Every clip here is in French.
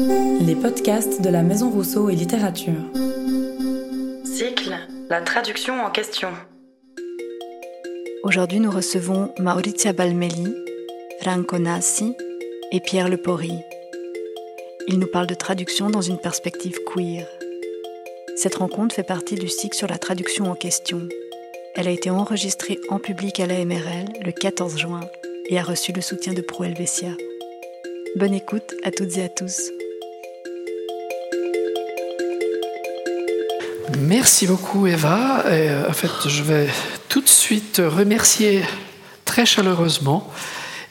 Les podcasts de la Maison Rousseau et Littérature. Cycle La traduction en question. Aujourd'hui, nous recevons Maurizia Balmelli, Franco Nassi et Pierre Lepori. Ils nous parlent de traduction dans une perspective queer. Cette rencontre fait partie du cycle sur la traduction en question. Elle a été enregistrée en public à la MRL le 14 juin et a reçu le soutien de Pro Helvetia. Bonne écoute à toutes et à tous. Merci beaucoup Eva. Et, en fait, je vais tout de suite remercier très chaleureusement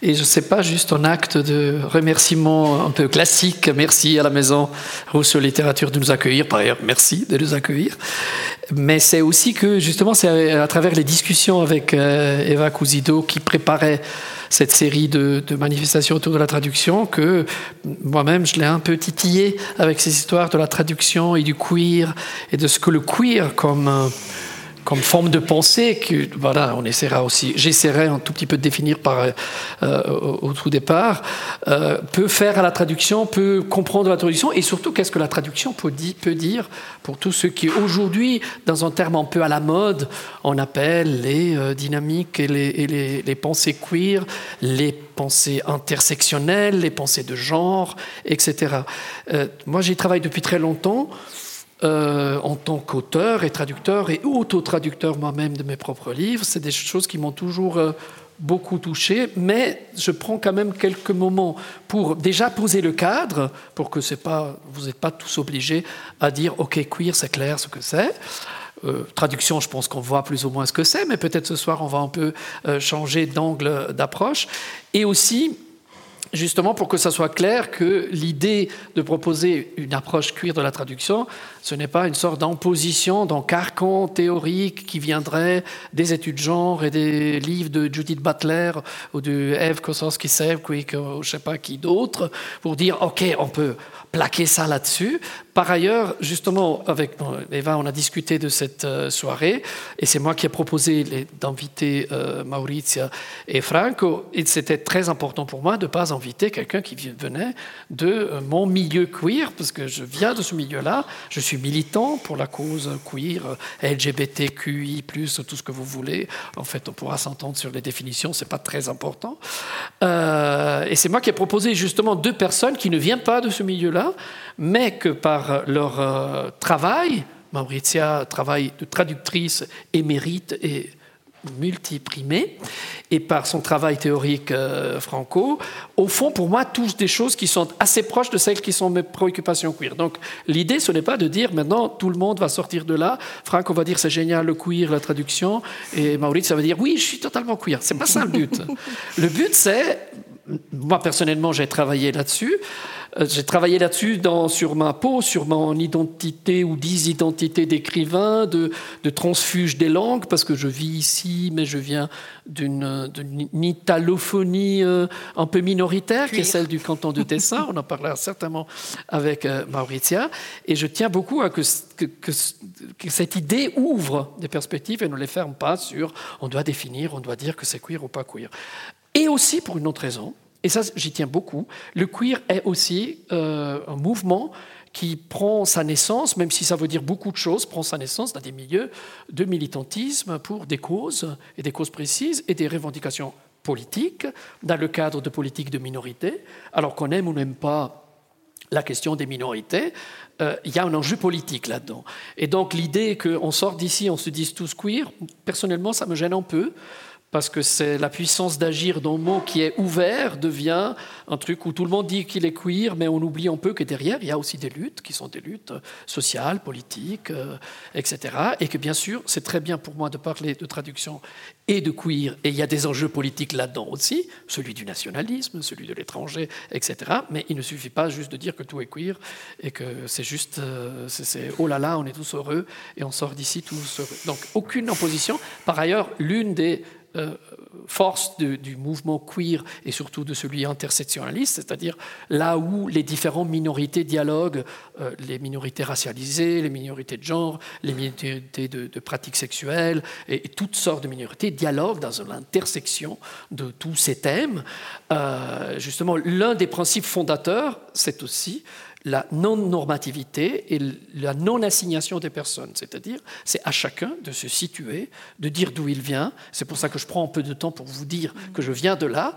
et je ne sais pas juste en acte de remerciement un peu classique, merci à la Maison Rousseau Littérature de nous accueillir, par ailleurs, merci de nous accueillir. Mais c'est aussi que justement, c'est à travers les discussions avec euh, Eva Cousido qui préparait cette série de, de, manifestations autour de la traduction que moi-même je l'ai un peu titillé avec ces histoires de la traduction et du queer et de ce que le queer comme comme forme de pensée que voilà, on essaiera aussi, j'essaierai un tout petit peu de définir par euh, au, tout départ, euh, peut faire à la traduction, peut comprendre la traduction et surtout qu'est-ce que la traduction peut, dire pour tous ceux qui aujourd'hui, dans un terme un peu à la mode, on appelle les euh, dynamiques et, les, et les, les, pensées queer, les pensées intersectionnelles, les pensées de genre, etc. Euh, moi, j'y travaille depuis très longtemps. Euh, en tant qu'auteur et traducteur et auto-traducteur moi-même de mes propres livres. C'est des choses qui m'ont toujours euh, beaucoup touché, mais je prends quand même quelques moments pour déjà poser le cadre, pour que pas, vous n'êtes pas tous obligés à dire OK, queer, c'est clair ce que c'est. Euh, traduction, je pense qu'on voit plus ou moins ce que c'est, mais peut-être ce soir on va un peu changer d'angle d'approche. Et aussi, justement pour que ça soit clair que l'idée de proposer une approche cuir de la traduction, ce n'est pas une sorte d'imposition, d'un carcan théorique qui viendrait des études de genre et des livres de Judith Butler ou de Eve Kossowski-Sevquick ou je ne sais pas qui d'autre, pour dire, OK, on peut plaquer ça là-dessus. Par ailleurs, justement, avec Eva, on a discuté de cette euh, soirée et c'est moi qui ai proposé d'inviter euh, Maurizia et Franco. Et c'était très important pour moi de ne pas inviter quelqu'un qui venait de euh, mon milieu queer, parce que je viens de ce milieu-là. Je suis militant pour la cause queer, LGBTQI, tout ce que vous voulez. En fait, on pourra s'entendre sur les définitions, c'est pas très important. Et c'est moi qui ai proposé justement deux personnes qui ne viennent pas de ce milieu-là, mais que par leur euh, travail, Maurizia travaille de traductrice émérite et multiprimée, et par son travail théorique euh, franco, au fond, pour moi, touche des choses qui sont assez proches de celles qui sont mes préoccupations queer. Donc, l'idée, ce n'est pas de dire maintenant tout le monde va sortir de là. Franco va dire c'est génial le queer, la traduction, et Maurice, ça va dire oui, je suis totalement queer. C'est pas ça le but. le but, c'est moi personnellement, j'ai travaillé là-dessus. Euh, j'ai travaillé là-dessus sur ma peau, sur mon identité ou disidentité d'écrivain, de, de, transfuge des langues, parce que je vis ici, mais je viens d'une italophonie euh, un peu minoritaire, qui est celle du canton de Tessin. On en parlera certainement avec euh, Maurizia. Et je tiens beaucoup à que, que, que, cette idée ouvre des perspectives et ne les ferme pas sur on doit définir, on doit dire que c'est queer ou pas queer. Et aussi pour une autre raison, et ça j'y tiens beaucoup, le queer est aussi euh, un mouvement qui prend sa naissance, même si ça veut dire beaucoup de choses, prend sa naissance dans des milieux de militantisme pour des causes, et des causes précises, et des revendications politiques, dans le cadre de politiques de minorité. Alors qu'on aime ou n'aime pas la question des minorités, euh, il y a un enjeu politique là-dedans. Et donc l'idée qu'on sort d'ici, on se dise tous queer, personnellement, ça me gêne un peu parce que c'est la puissance d'agir d'un mot qui est ouvert devient un truc où tout le monde dit qu'il est queer, mais on oublie un peu que derrière, il y a aussi des luttes qui sont des luttes sociales, politiques, euh, etc. Et que bien sûr, c'est très bien pour moi de parler de traduction et de queer, et il y a des enjeux politiques là-dedans aussi, celui du nationalisme, celui de l'étranger, etc. Mais il ne suffit pas juste de dire que tout est queer et que c'est juste, euh, c'est oh là là, on est tous heureux et on sort d'ici tous heureux. Donc aucune opposition. Par ailleurs, l'une des euh, force du mouvement queer et surtout de celui intersectionnaliste, c'est-à-dire là où les différentes minorités dialoguent, euh, les minorités racialisées, les minorités de genre, les minorités de, pratiques sexuelles et, toutes sortes de minorités dialoguent dans l'intersection de tous ces thèmes. Euh, justement, l'un des principes fondateurs, c'est aussi la non-normativité et la non-assignation des personnes. C'est-à-dire, c'est à chacun de se situer, de dire d'où il vient. C'est pour ça que je prends un peu de temps pour vous dire que je viens de là,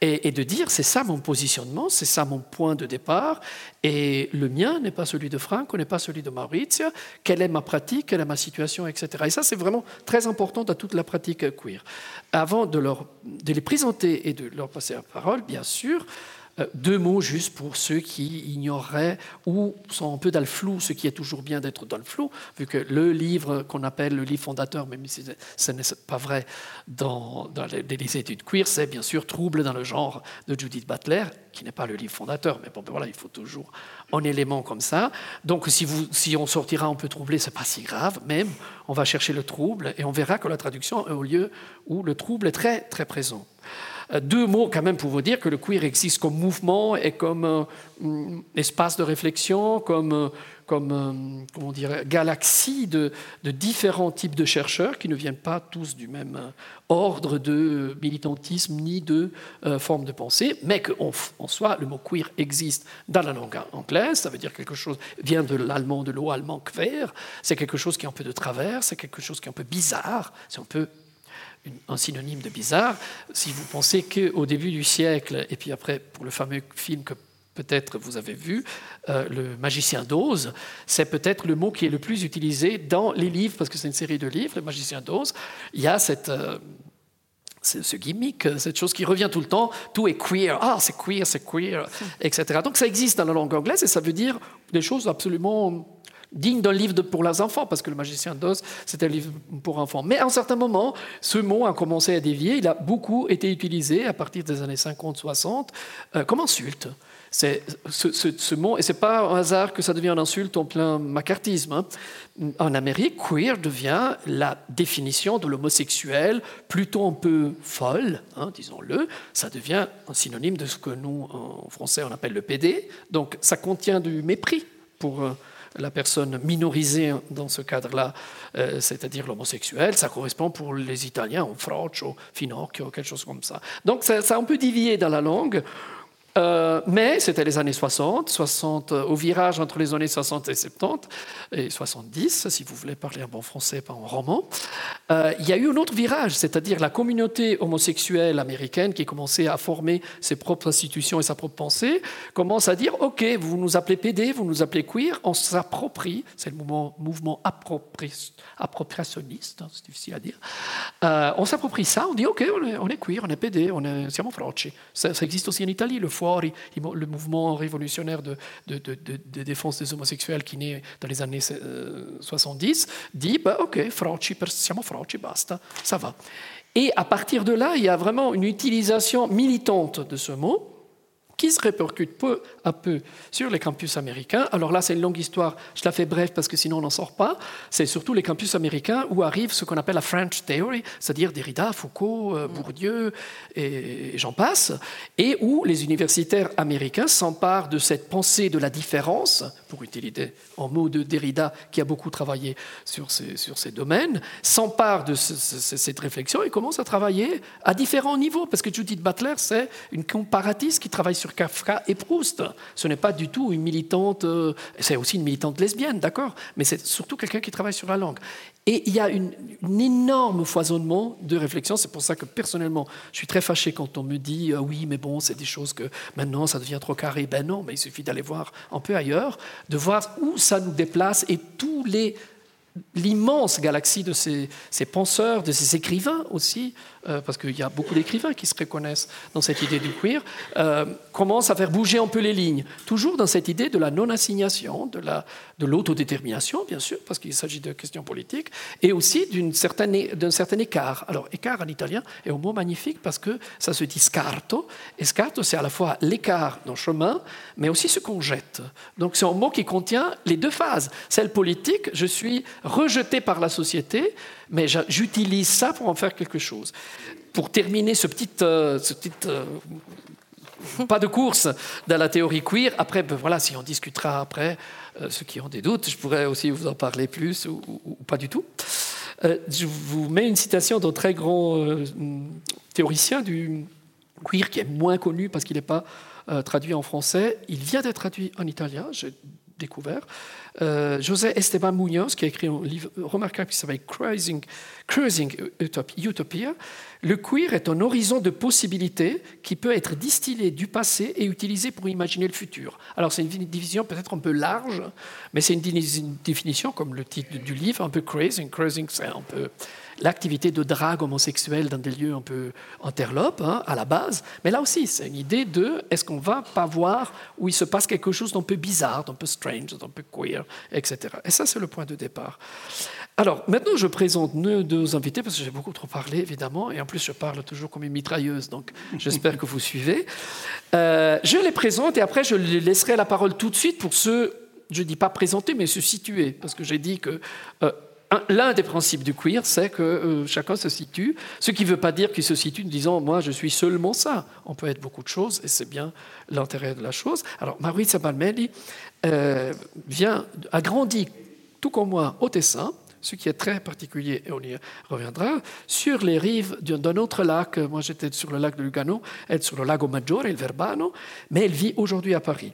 et, de dire, c'est ça mon positionnement, c'est ça mon point de départ, et le mien n'est pas celui de Franck, n'est pas celui de Maurizio, quelle est ma pratique, quelle est ma situation, etc. Et ça, c'est vraiment très important dans toute la pratique queer. Avant de, leur, de les présenter et de leur passer la parole, bien sûr, deux mots juste pour ceux qui ignoreraient ou sont un peu dans le flou, ce qui est toujours bien d'être dans le flou, vu que le livre qu'on appelle le livre fondateur, même si ce n'est pas vrai dans, les, études queer, c'est bien sûr Trouble dans le genre de Judith Butler, qui n'est pas le livre fondateur, mais bon, ben voilà, il faut toujours un élément comme ça. Donc si on sortira un peu troublé, c'est pas si grave, même on va chercher le trouble et on verra que la traduction est au lieu où le trouble est très très présent. Euh, deux mots quand même pour vous dire que le queer existe comme mouvement et comme euh, mm, espace de réflexion, comme, euh, comme comment dire, galaxie de, de, différents types de chercheurs qui ne viennent pas tous du même ordre de militantisme ni de forme de pensée, mais qu'en en soi, le mot queer existe dans la langue anglaise, ça veut dire quelque chose vient de l'allemand, de l'eau allemand queer, c'est quelque chose qui est un peu de travers, c'est quelque chose qui est un peu bizarre, c'est un peu un synonyme de bizarre. Si vous pensez qu'au début du siècle, et puis après pour le fameux film que peut-être vous avez vu, euh, Le magicien d'Oz, c'est peut-être le mot qui est le plus utilisé dans les livres, parce que c'est une série de livres, Le magicien d'Oz. Il y a cette... Euh, ce gimmick, cette chose qui revient tout le temps, tout est queer, ah c'est queer, c'est queer, etc. Donc ça existe dans la langue anglaise et ça veut dire des choses absolument digne d'un livre pour les enfants, parce que le magicien d'Oz, c'était un livre pour enfants. Mais à un certain moment, ce mot a commencé à dévier. Il a beaucoup été utilisé à partir des années 50-60 euh, comme insulte. C'est ce, mot, et c'est pas un hasard que ça devient une insulte en plein macartisme. Hein. En Amérique, queer devient la définition de l'homosexuel, plutôt un peu folle, hein, disons-le. Ça devient un synonyme de ce que nous, en français, on appelle le PD. Donc, ça contient du mépris pour euh, la personne minorisée dans ce cadre-là, euh, c'est-à-dire l'homosexuel, ça correspond pour les Italiens au froccio, finocchio, quelque chose comme ça. Donc ça, ça a un peu dans la langue. Euh, mais c'était les années 60, 60 euh, au virage entre les années 60 et 70, et 70, si vous voulez parler un bon français, pas en roman. Euh, il y a eu un autre virage, c'est-à-dire la communauté homosexuelle américaine qui commençait à former ses propres institutions et sa propre pensée, commence à dire OK, vous nous appelez PD, vous nous appelez queer, on s'approprie, c'est le mouvement, appropriationniste, hein, c'est difficile à dire, on s'approprie ça, on dit OK, on est, queer, on est PD, on est, siamo frocci. Ça, ça existe aussi en Italie, le le mouvement révolutionnaire de, défense des homosexuels qui naît dans les années 70, euh, dit bah, Ok, frocci, siamo frocci, basta, ça va. Et à partir de là, il y a vraiment une utilisation militante de ce mot qui se répercute peu à peu sur les campus américains. Alors là, c'est une longue histoire, je la fais bref parce que sinon on n'en sort pas. C'est surtout les campus américains où arrive ce qu'on appelle la French Theory, c'est-à-dire Derrida, Foucault, euh, Bourdieu et j'en passe, et où les universitaires américains s'emparent de cette pensée de la différence, pour utiliser en mot de Derrida qui a beaucoup travaillé sur ces, sur ces domaines, s'emparent de cette réflexion et commencent à travailler à différents niveaux, parce que Judith Butler, c'est une comparatiste qui travaille sur Kafka et Proust. Ce n'est pas du tout une militante, euh, c'est aussi une militante lesbienne, d'accord, mais c'est surtout quelqu'un qui travaille sur la langue. Et il y a un énorme foisonnement de réflexions. C'est pour ça que personnellement, je suis très fâché quand on me dit ah oui, mais bon, c'est des choses que maintenant ça devient trop carré. Ben non, mais il suffit d'aller voir un peu ailleurs, de voir où ça nous déplace et tous les l'immense galaxie de ces, penseurs, de ces écrivains aussi, euh, parce qu'il y a beaucoup d'écrivains qui se reconnaissent dans cette idée du queer, euh, commence à faire bouger un peu les lignes. Toujours dans cette idée de la non-assignation, de, la, de l'autodétermination, bien sûr, parce qu'il s'agit de questions politiques, et aussi d'un certain écart. Alors, écart en italien est un mot magnifique parce que ça se dit scarto, et scarto, c'est à la fois l'écart dans le chemin, mais aussi ce qu'on jette. Donc, c'est un mot qui contient les deux phases. Celle politique, je suis rejeté par la société, mais j'utilise ça pour en faire quelque chose. Pour terminer ce petit, euh, ce petit euh, pas de course dans la théorie queer, après, ben voilà, si on discutera après, euh, ceux qui ont des doutes, je pourrais aussi vous en parler plus ou, pas du tout. je vous mets une citation d'un très grand théoricien du queer qui est moins connu parce qu'il n'est pas traduit en français. Il vient d'être traduit en italien, j'ai découvert. Euh, José Esteban Munoz, qui a écrit un livre remarquable qui s'appelle Cruising, Utopia. Le queer est un horizon de possibilités qui peut être distillé du passé et utilisé pour imaginer le futur. Alors c'est une division peut-être un peu large, mais c'est une, définition, comme le titre du livre, un peu cruising. Cruising, c'est un peu l'activité de drague homosexuelle dans des lieux un peu interlopes, hein, à la base. Mais là aussi, c'est une idée de est-ce qu'on va pas voir où il se passe quelque chose d'un peu bizarre, d'un peu strange, d'un peu queer, etc. Et ça, c'est le point de départ. Alors, maintenant, je présente nos deux invités, parce que j'ai beaucoup trop parlé, évidemment, et en plus, je parle toujours comme une mitrailleuse, donc j'espère que vous suivez. Euh, je les présente, et après, je laisserai la parole tout de suite pour ceux, je ne dis pas présenter, mais se situer, parce que j'ai dit que... Euh, L'un des principes du queer, c'est que euh, chacun se situe, ce qui ne veut pas dire qu'il se situe en disant moi je suis seulement ça. On peut être beaucoup de choses et c'est bien l'intérêt de la chose. Alors Maurizio Balmelli euh, vient, a grandi tout comme moi au Tessin, ce qui est très particulier, et on y reviendra, sur les rives d'un autre lac. Moi, j'étais sur le lac de Lugano, elle sur le lago Maggiore, il Verbano, mais elle vit aujourd'hui à Paris.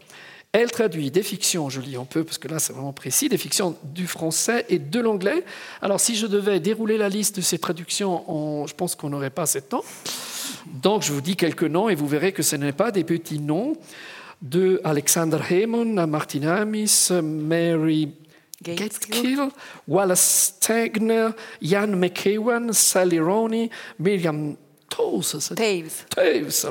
Elle traduit des fictions, je lis un peu parce que là c'est vraiment précis, des fictions du français et de l'anglais. Alors si je devais dérouler la liste de ces traductions, je pense qu'on n'aurait pas assez de temps. Donc je vous dis quelques noms et vous verrez que ce n'est pas des petits noms de Alexander Hemon, Martin Amis, Mary Gateskill, Wallace Stegner, Jan McEwan, Sally Roney, Miriam Taves. Taves.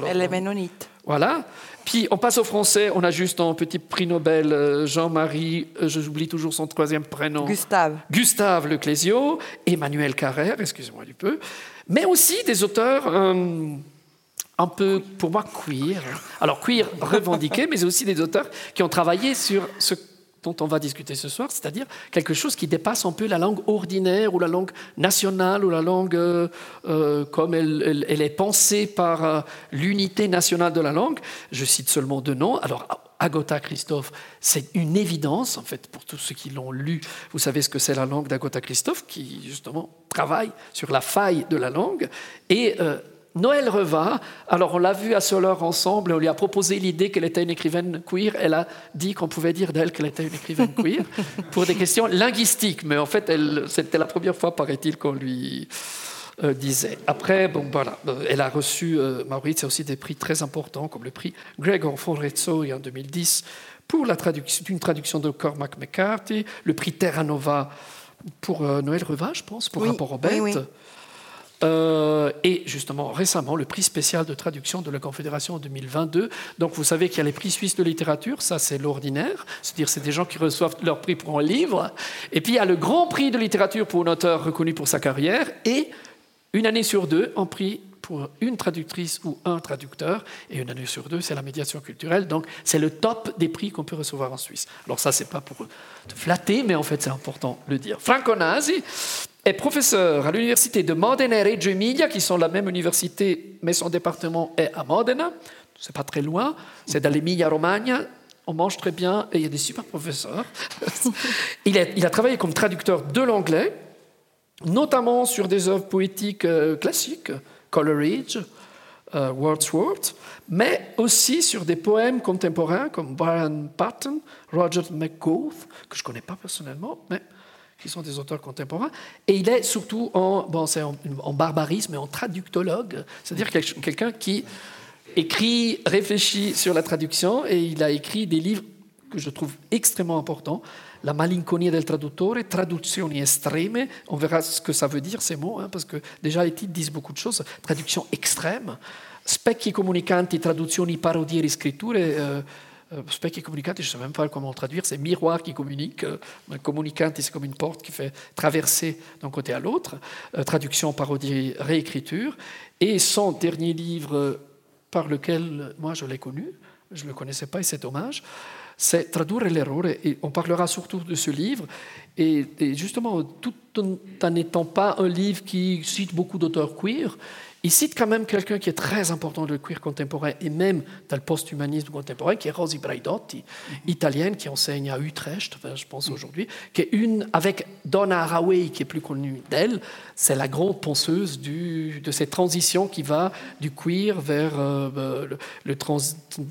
Elle est ménonite. Voilà. Puis on passe au français, on a juste un petit prix Nobel, euh, Jean-Marie, euh, je j'oublie toujours son troisième prénom. Gustave. Gustave Leclésio, Emmanuel Carrère, excusez-moi du peu, mais aussi des auteurs euh, un peu, pour moi, queer. Alors queer revendiqué, mais aussi des auteurs qui ont travaillé sur ce dont on va discuter ce soir, c'est-à-dire quelque chose qui dépasse un peu la langue ordinaire ou la langue nationale ou la langue euh, euh, comme elle, est pensée par euh, l'unité nationale de la langue. Je cite seulement deux noms. Alors, Agota Christophe, c'est une évidence, en fait, pour tous ceux qui l'ont lu. Vous savez ce que c'est la langue d'Agota Christophe, qui justement travaille sur la faille de la langue. Et Noël Reva, alors on l'a vu à Soleur ensemble, on lui a proposé l'idée qu'elle était une écrivaine queer, elle a dit qu'on pouvait dire d'elle qu'elle était une écrivaine queer pour des questions linguistiques, mais en fait c'était la première fois, paraît-il, qu'on lui euh, disait. Après, bon voilà, euh, elle a reçu, euh, Maurice, aussi des prix très importants, comme le prix Gregor Forrezzo en 2010 pour la traduction, une traduction de Cormac McCarthy, le prix Terra Nova pour Noël Reva, je pense, pour Rapport aux bêtes. Euh, et justement, récemment, le prix spécial de traduction de la Confédération en 2022. Donc, vous savez qu'il y a les prix suisses de littérature, ça c'est l'ordinaire, c'est-à-dire c'est des gens qui reçoivent leur prix pour un livre. Et puis il y a le grand prix de littérature pour un auteur reconnu pour sa carrière, et une année sur deux, un prix pour une traductrice ou un traducteur, et une année sur deux, c'est la médiation culturelle. Donc, c'est le top des prix qu'on peut recevoir en Suisse. Alors ça, c'est pas pour te flatter, mais en fait, c'est important de le dire. Franco Nasi, est professeur à l'université de Modena et Reggio Emilia, qui sont la même université, mais son département est à Modena. C'est pas très loin, c'est dans l'Emilia-Romagna. On mange très bien et il y a des super professeurs. il, a, travaillé comme traducteur de l'anglais, notamment sur des œuvres poétiques euh, classiques, Coleridge, euh, Wordsworth, mais aussi sur des poèmes contemporains comme Brian Patton, Roger McGough, que je ne connais pas personnellement, mais qui sont des auteurs contemporains. Et il est surtout en, bon, en, barbarisme et en traductologue, c'est-à-dire quelqu'un qui écrit, réfléchit sur la traduction, et il a écrit des livres que je trouve extrêmement importants. La malinconia del traduttore, traduzioni estreme. On verra ce que ça veut dire, ces mots, hein, parce que déjà les titres disent beaucoup de choses. Traduction extrême. Specchi comunicanti, traduzioni, parodie, riscritture. Euh, specchi communicanti, je ne sais même pas comment traduire, c'est miroir qui communique. Euh, communicanti, c'est comme une porte qui fait traverser d'un côté à l'autre. Euh, traduction, parodie, réécriture. Et son dernier livre par lequel moi je l'ai connu, je ne le connaissais pas et c'est dommage, c'est Tradurre l'errore. Et on parlera surtout de ce livre. Et, et justement, tout en n'étant pas un livre qui cite beaucoup d'auteurs queer, il cite quand même quelqu'un qui est très important de le queer contemporain et même dans le post-humanisme contemporain, qui est Rosi Braidotti, italienne, qui enseigne à Utrecht, je pense aujourd'hui, qui est une, avec Donna Haraway, qui est plus connue d'elle, c'est la grande penseuse du, de cette transition qui va du queer vers euh, le,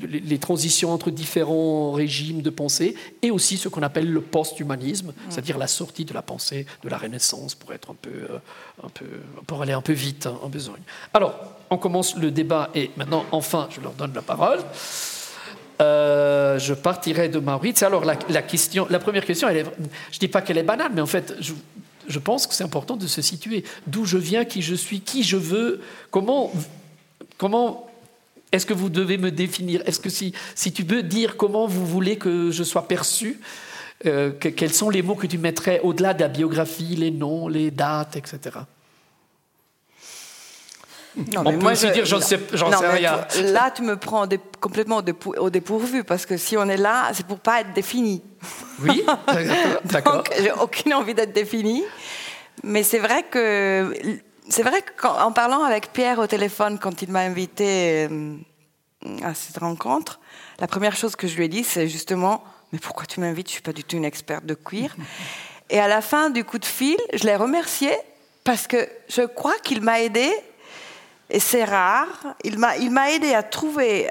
les transitions entre différents régimes de pensée et aussi ce qu'on appelle le post-humanisme, c'est-à-dire la sortie de la pensée de la Renaissance pour être un peu, euh, un peu pour aller un peu vite hein, en besogne. Alors, on commence le débat et maintenant, enfin, je leur donne la parole. Euh, je partirai de Maurice. Alors, la, question, la première question, elle je ne dis pas qu'elle est banale, mais en fait, je, pense que c'est important de se situer. D'où je viens, qui je suis, qui je veux, comment, comment est-ce que vous devez me définir? Est-ce que si, si tu veux dire comment vous voulez que je sois perçu, euh, quels sont les mots que tu mettrais au-delà de la biographie, les noms, les dates, etc. Non, On peut moi, aussi je, dire, j'en sais, sais rien. Là, tu me prends complètement au dépourvu, parce que si on est là, c'est pour pas être défini. Oui, d'accord. Donc, j'ai aucune envie d'être défini. Mais c'est vrai que, c'est vrai qu'en parlant avec Pierre au téléphone, quand il m'a invité euh, à cette rencontre, la première chose que je lui ai dit, c'est justement, mais pourquoi tu m'invites? Je suis pas du tout une experte de queer. Et à la fin du coup de fil, je l'ai remercié parce que je crois qu'il m'a aidé et c'est rare. Il m'a, il m'a aidé à trouver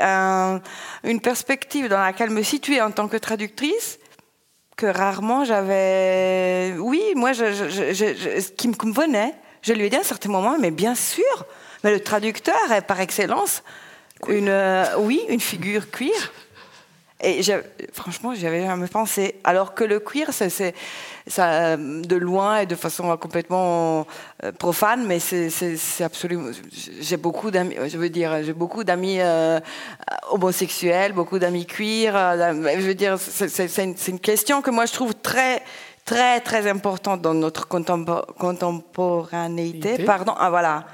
une perspective dans laquelle me situer en tant que traductrice que rarement j'avais. Oui, moi, je, ce qui me convenait, je lui ai dit à un certain moment, mais bien sûr, mais le traducteur est par excellence une, euh, oui, une figure queer. Et franchement, j'avais jamais pensé. Alors que le queer, c'est ça, de loin et de façon complètement euh, profane, mais c'est absolument. J'ai beaucoup d'amis, je veux dire, j'ai beaucoup d'amis euh, homosexuels, beaucoup d'amis queer. Euh, je veux dire, c'est une, une, question que moi je trouve très très très importante dans notre contemporanéité. Pardon, ah voilà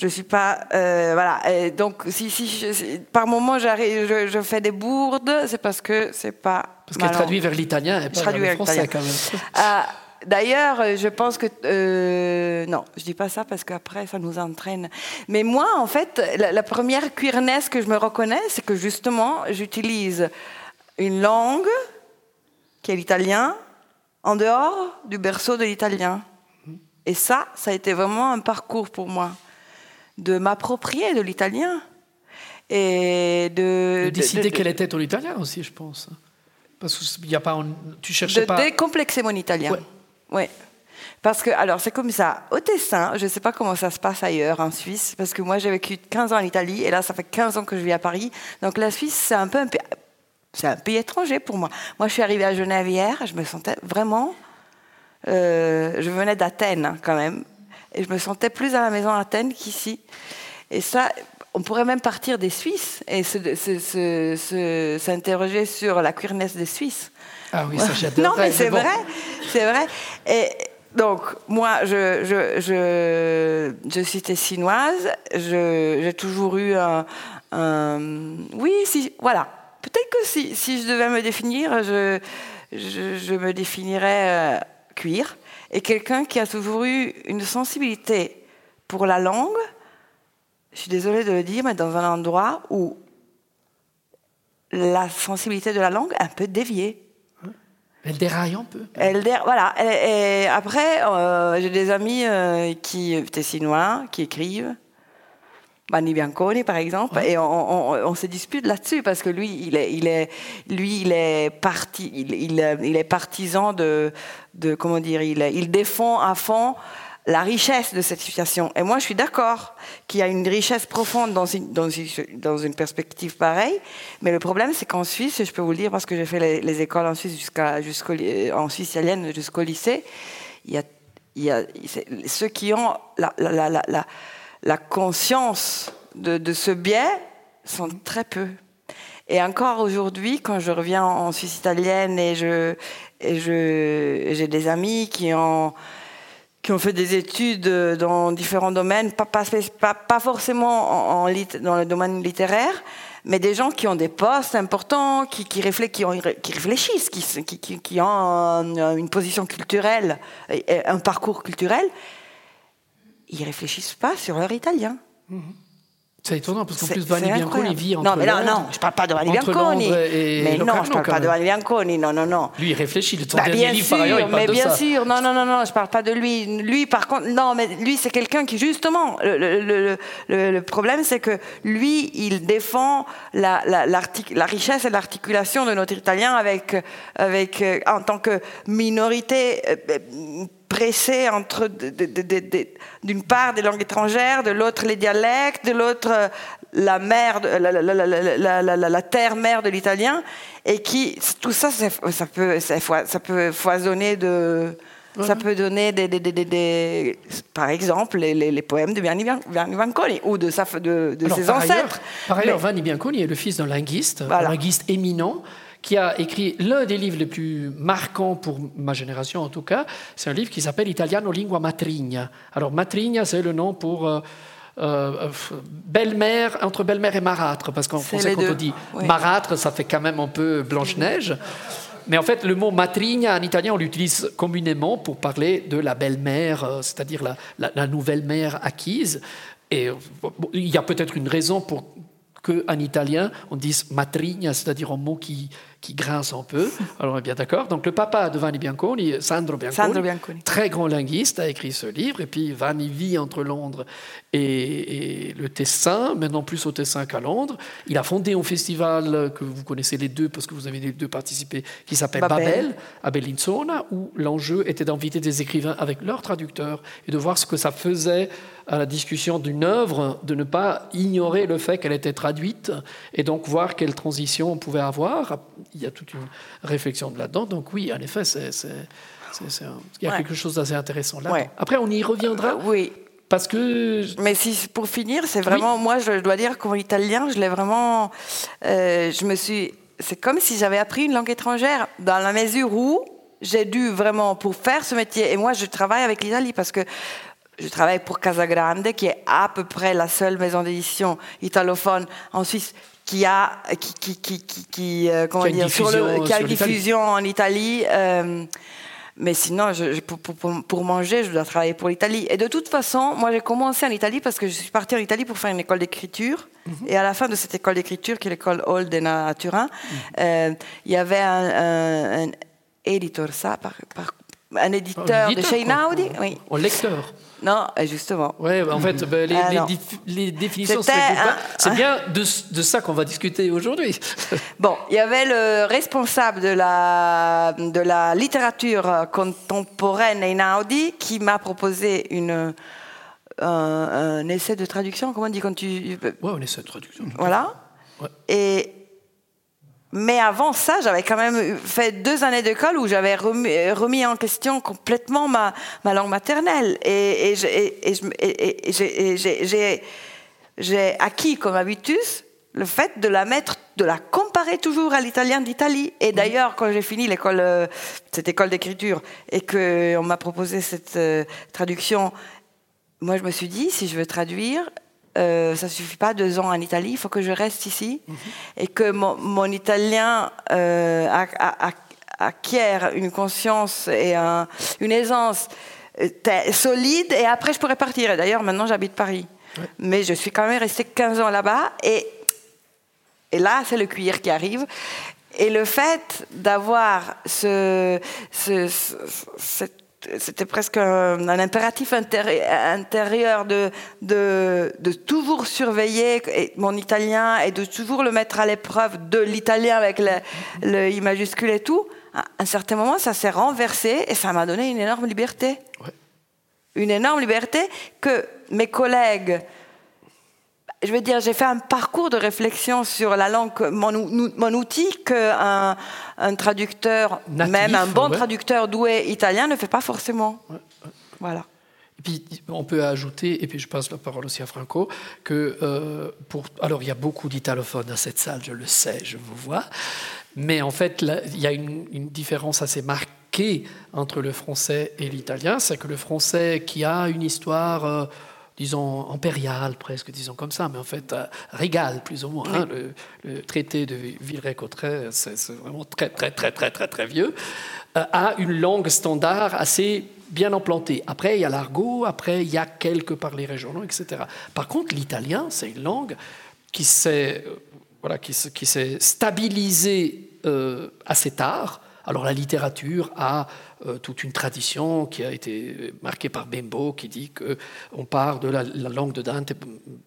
je suis pas euh, voilà. Et donc si, si par moment j'arrive je, fais des bourdes c'est parce que c'est pas parce qu'elle traduit vers l'italien et pas vers le français quand même. Ah, D'ailleurs, je pense que euh, non, je dis pas ça parce qu'après ça nous entraîne. Mais moi, en fait, la, la première queerness que je me reconnais, c'est que justement, j'utilise une langue qui est l'italien en dehors du berceau de l'italien. Et ça, ça a été vraiment un parcours pour moi de m'approprier de l'italien et de, de décider quelle était ton italien aussi, je pense. Parce qu'il y a pas, tu cherchais de pas. De décomplexer mon italien. Ouais. ouais. Parce que, alors, c'est comme ça. Au Tessin, je ne sais pas comment ça se passe ailleurs, en Suisse, parce que moi, j'ai vécu 15 ans en Italie, et là, ça fait 15 ans que je vis à Paris. Donc, la Suisse, c'est un peu un pays, c'est un pays étranger pour moi. Moi, je suis arrivée à Genève hier, je me sentais vraiment. Euh, je venais d'Athènes, hein, quand même. Et je me sentais plus à la maison à Athènes qu'ici. Et ça, on pourrait même partir des Suisses et s'interroger sur la queerness des Suisses. Ah oui, ça j'adore. non, mais c'est vrai, c'est vrai. Et donc, moi, je, je, je, je suis tessinoise, j'ai toujours eu un, Oui, si, voilà. Peut-être que si, si, je devais me définir, je, je, je me définirais euh, cuir et quelqu'un qui a toujours eu une sensibilité pour la langue, je suis désolée de le dire, mais dans un endroit où la sensibilité de la langue est un peu déviée. Elle déraille un peu. Elle voilà. Et, après, euh, j'ai des amis euh, qui tessinois qui écrivent. Manny Bianconi, par exemple, et on, se dispute là-dessus parce que lui, il est, il est, lui, il est parti, il, il, est partisan de, de comment dire, il, il défend à fond la richesse de cette situation. Et moi, je suis d'accord qu'il y a une richesse profonde dans une, dans une, dans une perspective pareille. Mais le problème, c'est qu'en Suisse, je peux vous le dire parce que j'ai fait les, écoles en Suisse jusqu'à, jusqu'au, en Suisse italienne jusqu'au lycée, il y a, il y a ceux qui ont la, la, la, la la conscience de, ce biais sont très peu. Et encore aujourd'hui, quand je reviens en Suisse italienne et je, j'ai des amis qui ont, qui ont fait des études dans différents domaines, pas, pas, pas, forcément en, dans le domaine littéraire, mais des gens qui ont des postes importants, qui, qui, qui réfléchissent, qui, qui ont une position culturelle, un parcours culturel, ils réfléchissent pas sur leur italien. C'est étonnant parce qu'en plus Vanni Bianconi vit entre Non, mais non, je parle pas de Vanni Bianconi. Mais non, je parle quand pas de. Vanni Bianconi, non, non, non. Lui, il réfléchit. Le son Bah, bien livre, sûr, par ailleurs, il parle mais de bien ça. sûr, non, non, non, non, je parle pas de lui. Lui, par contre, non, mais lui, c'est quelqu'un qui, justement, le, le- le- le- le problème, c'est que lui, il défend la, la, l'artic- la richesse et l'articulation de notre italien avec, avec, euh, en tant que minorité euh, pressée entre, d'une part, des langues étrangères, de l'autre, les dialectes, de l'autre, euh, la mère, la, la terre-mère de l'italien, et qui, tout ça, ça peut, ça foisonner de, ça peut donner des, des- des- des- des- par exemple, les, les- les poèmes de Gianni Bianconi ou de, sa, de, de Alors, ses par ancêtres. Ailleurs, par ailleurs, Vanni Bianconi est le fils d'un linguiste, Voilà. un linguiste éminent, qui a écrit l'un des livres les plus marquants pour ma génération en tout cas. C'est un livre qui s'appelle Italiano lingua matrigna. Alors matrigna, c'est le nom pour euh, euh, belle-mère, entre belle-mère et marâtre, parce qu'en français, quand deux, on dit marâtre, ça fait quand même un peu Blanche-Neige. Mais en fait, le mot matrigna en italien, on l'utilise communément pour parler de la belle-mère, euh, c'est-à-dire la, la- la nouvelle mère acquise. Et bon, il y a peut-être une raison pour qu'en italien, on dise matrigna, c'est-à-dire un mot qui, qui grince un peu. Alors, on est bien d'accord. Donc, le papa de Vanni Bianconi, Sandro Bianconi, Sandro Bianconi. très grand linguiste, a écrit ce livre. Et puis, Vanni vit entre Londres et, et le Tessin, maintenant plus au Tessin qu'à Londres. Il a fondé un festival que vous connaissez les deux, parce que vous avez les deux participé, qui s'appelle Babel. Babel, à Bellinzona, où l'enjeu était d'inviter des écrivains avec leurs traducteurs et de voir ce que ça faisait à la discussion d'une œuvre, de ne pas ignorer le fait qu'elle était traduite et donc voir quelle transition on pouvait avoir. Il y a toute une réflexion de là-dedans. Donc oui, en effet, c'est, il y a Ouais. quelque chose d'assez intéressant là. Ouais. Après, on y reviendra Oui, parce que Mais si, pour finir, c'est vraiment, moi, je dois dire qu'en italien, je l'ai vraiment. euh, je me suis. C'est comme si j'avais appris une langue étrangère, dans la mesure où j'ai dû vraiment, pour faire ce métier, et moi, je travaille avec l'Italie parce que je travaille pour Casagrande, qui est à peu près la seule maison d'édition italophone en Suisse qui a, qui, qui, qui, qui, qui, euh, comment Qui dire, sur le, qui a euh, une diffusion en Italie. euh, mais sinon, je, pour, pour- pour manger, je dois travailler pour l'Italie. Et de toute façon, moi, j'ai commencé en Italie parce que je suis partie en Italie pour faire une école d'écriture. Mhm. Et à la fin de cette école d'écriture, qui est l'école Holden à Turin, Mhm. euh, il y avait un, un, un éditeur, ça, par, par- un éditeur de chez. Inaudi. Oui. en lecteur. Non, euh, justement. Ouais, bah, en fait, bah, les, Ah, les non. dif- les définitions, c'est un- bien de, de ça qu'on va discuter aujourd'hui. Bon, il y avait le responsable de la, de la littérature contemporaine Einaudi qui m'a proposé une, un, un essai de traduction. Comment on dit quand tu. Ouais, on essaie de traduction. Voilà. Ouais. Et, mais avant ça, j'avais quand même fait deux années d'école où j'avais remis, remis en question complètement ma, ma langue maternelle. Et, j'ai acquis comme habitus le fait de la mettre, de la comparer toujours à l'italien d'Italie. Et d'ailleurs, quand j'ai fini l'école, euh, cette école d'écriture, et qu'on m'a proposé cette euh, traduction, moi je me suis dit, si je veux traduire, euh, ça suffit pas deux ans en Italie, il faut que je reste ici et que mon, mon italien euh, a- a- a- acquiert une conscience et un- une aisance euh, solide et après je pourrais partir. D'ailleurs, maintenant j'habite Paris. Mais je suis quand même restée 15 ans là-bas et, et là, c'est le cuir qui arrive. Et le fait d'avoir ce, ce- ce- cette- c'était presque un, un impératif intérie- intérieur de, de, de toujours surveiller mon italien et de toujours le mettre à l'épreuve de l'italien avec le, le I majuscule et tout. À un certain moment, ça s'est renversé et ça m'a donné une énorme liberté. Ouais. Une énorme liberté que mes collègues je veux dire, j'ai fait un parcours de réflexion sur la langue, mon, ou- mon outil qu'un un traducteur, Natif, même un bon ouais. traducteur doué italien, ne fait pas forcément. Voilà. Et puis, on peut ajouter, et puis je passe la parole aussi à Franco, que euh, pour. Alors, il y a beaucoup d'italophones dans cette salle, je le sais, je vous vois. Mais en fait, là, il y a une, une différence assez marquée entre le français et l'italien. C'est que le français, qui a une histoire. euh, disons, impériale presque, disons comme ça, mais en fait, euh, régale plus ou moins. hein. Le, le traité de Villeray-Cotterêts, c'est vraiment très, très, très, très, très, très vieux, euh, a une langue standard assez bien implanté. Après, il y a l'argot, après, il y a quelques parlers régionaux, etc. Par contre, l'italien, c'est une langue qui s'est euh, voilà, qui, qui s'est stabilisée euh, assez tard. Alors la littérature a euh, toute une tradition qui a été marquée par Bembo, qui dit qu'on part de la, langue de Dante,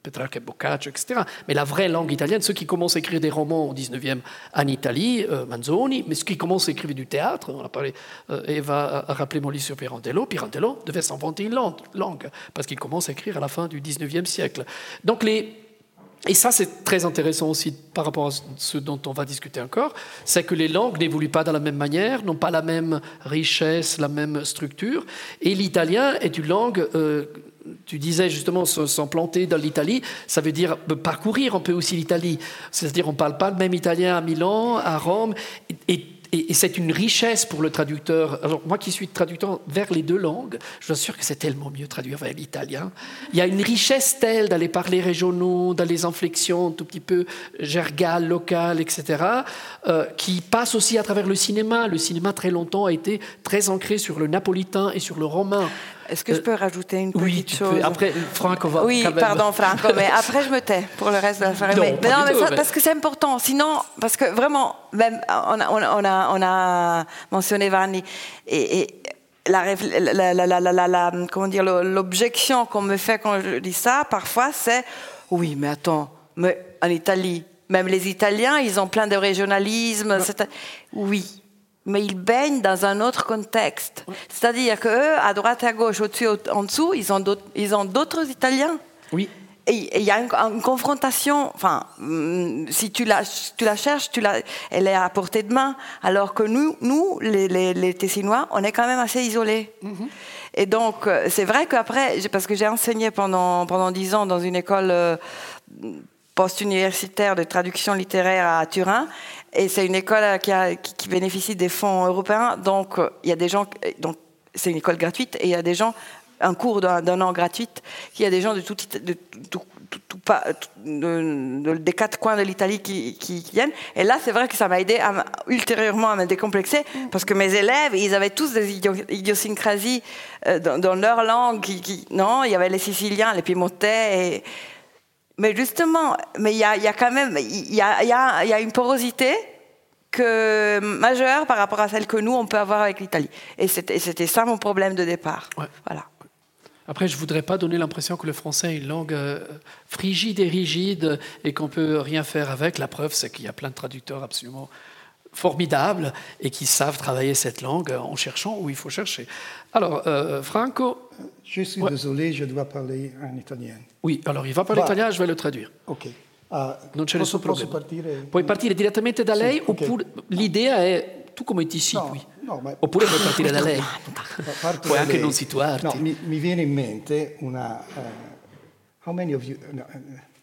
Petrarca et Boccaccio, etc. Mais la vraie langue italienne, ceux qui commencent à écrire des romans au 19e en Italie, euh, Manzoni, mais ceux qui commencent à écrire du théâtre, on a parlé, Eva a rappelé mon livre sur Pirandello, Pirandello devait s'inventer une langue, parce qu'il commence à écrire à la fin du 19e siècle. Donc les et ça, c'est très intéressant aussi par rapport à ce dont on va discuter encore, c'est que les langues n'évoluent pas de la même manière, n'ont pas la même richesse, la même structure. Et l'italien est une langue, euh, tu disais justement, s'implanter dans l'Italie, ça veut dire parcourir un peu aussi l'Italie. C'est-à-dire, on ne parle pas le même italien à Milan, à Rome. Et, c'est une richesse pour le traducteur. Alors, moi qui suis traducteur vers les deux langues, je vous assure que c'est tellement mieux traduire vers l'italien. Il y a une richesse telle dans les parlers régionaux, dans les inflexions tout petit peu gergales, locales, etc., euh, qui passe aussi à travers le cinéma. Le cinéma, très longtemps, a été très ancré sur le napolitain et sur le romain. Est-ce que je peux rajouter une petite oui, chose Après, Franck, on va. Oui, pardon, Franco, mais après je me tais pour le reste de la soirée. mais, non, mais parce que c'est important. Sinon, parce que vraiment, même on a, on a, on a mentionné Vanni et, et la, la, la, la, comment dire l'objection qu'on me fait quand je dis ça parfois c'est oui mais attends mais en Italie même les Italiens ils ont plein de régionalisme oui mais ils baignent dans un autre contexte. C'est-à-dire qu'eux, à droite, à gauche, au-dessus, en dessous, ils ont d'autres Italiens. Oui. Et il y a une, confrontation, enfin, mm, si tu la, tu la cherches, tu la, elle est à portée de main, alors que nous, nous les, les, Tessinois, on est quand même assez isolés. Mm-hmm. Et donc, euh, c'est vrai qu'après, parce que j'ai enseigné pendant, pendant 10 ans dans une école euh, post-universitaire de traduction littéraire à Turin, et c'est une école qui, bénéficie des fonds européens. Donc, il y a des gens. Donc, c'est une école gratuite et il y a des gens, un cours d'un an gratuit, il y a des gens de tout, de, des quatre coins de l'Italie qui, viennent. Et là, c'est vrai que ça m'a aidé ultérieurement à me décomplexer parce que mes élèves, ils avaient tous des idiosyncrasies euh, dans, leur langue. Non, il y avait les Siciliens, les Piémontais mais justement, mais il y a, quand même il y a, y a, une porosité que, majeure par rapport à celle que nous, on peut avoir avec l'Italie. Et c'était ça mon problème de départ. Voilà. Après, je ne voudrais pas donner l'impression que le français est une langue euh, frigide et rigide et qu'on ne peut rien faire avec. La preuve, c'est qu'il y a plein de traducteurs absolument formidables et qui savent travailler cette langue en cherchant où il faut chercher. Alors, euh, Franco. Je suis désolé, je dois parler en italien. Oui, alors il va parler italien, je vais le traduire. Ok. Uh, non c'è nessun problema. Partire... Puoi partire direttamente da lei, sì, oppure okay. l'idea è tu come ti situi? No, no, ma... Oppure puoi partire da lei. Parto puoi da anche lei. non situarti. No, mi, mi, viene in mente una. Uh, how many of you. No,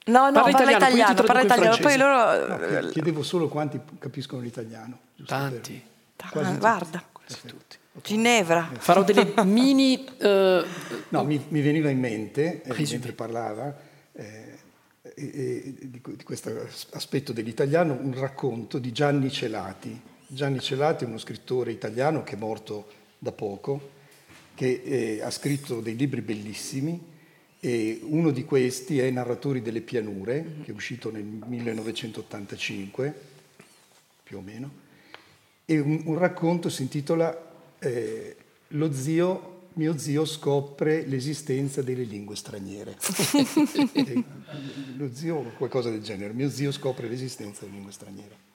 No, no, parla, parla italiano, italiano parla italiano. Poi loro... No, chiedevo solo quanti capiscono l'italiano. Tanti. Per... Ah, guarda. Tutti. Ginevra. Farò delle mini... Uh... No, mi, mi, veniva in mente, eh, mentre parlava, eh, eh, di, di questo aspetto dell'italiano, un racconto di Gianni Celati. Gianni Celati è uno scrittore italiano che è morto da poco, che eh, ha scritto dei libri bellissimi, e uno di questi è Narratori delle pianure, mm-hmm. che è uscito nel 1985, più o meno, e un, un racconto si intitola eh, Lo zio mio zio scopre l'esistenza delle lingue straniere. Lo zio, qualcosa del genere, mio zio scopre l'esistenza delle lingue straniere.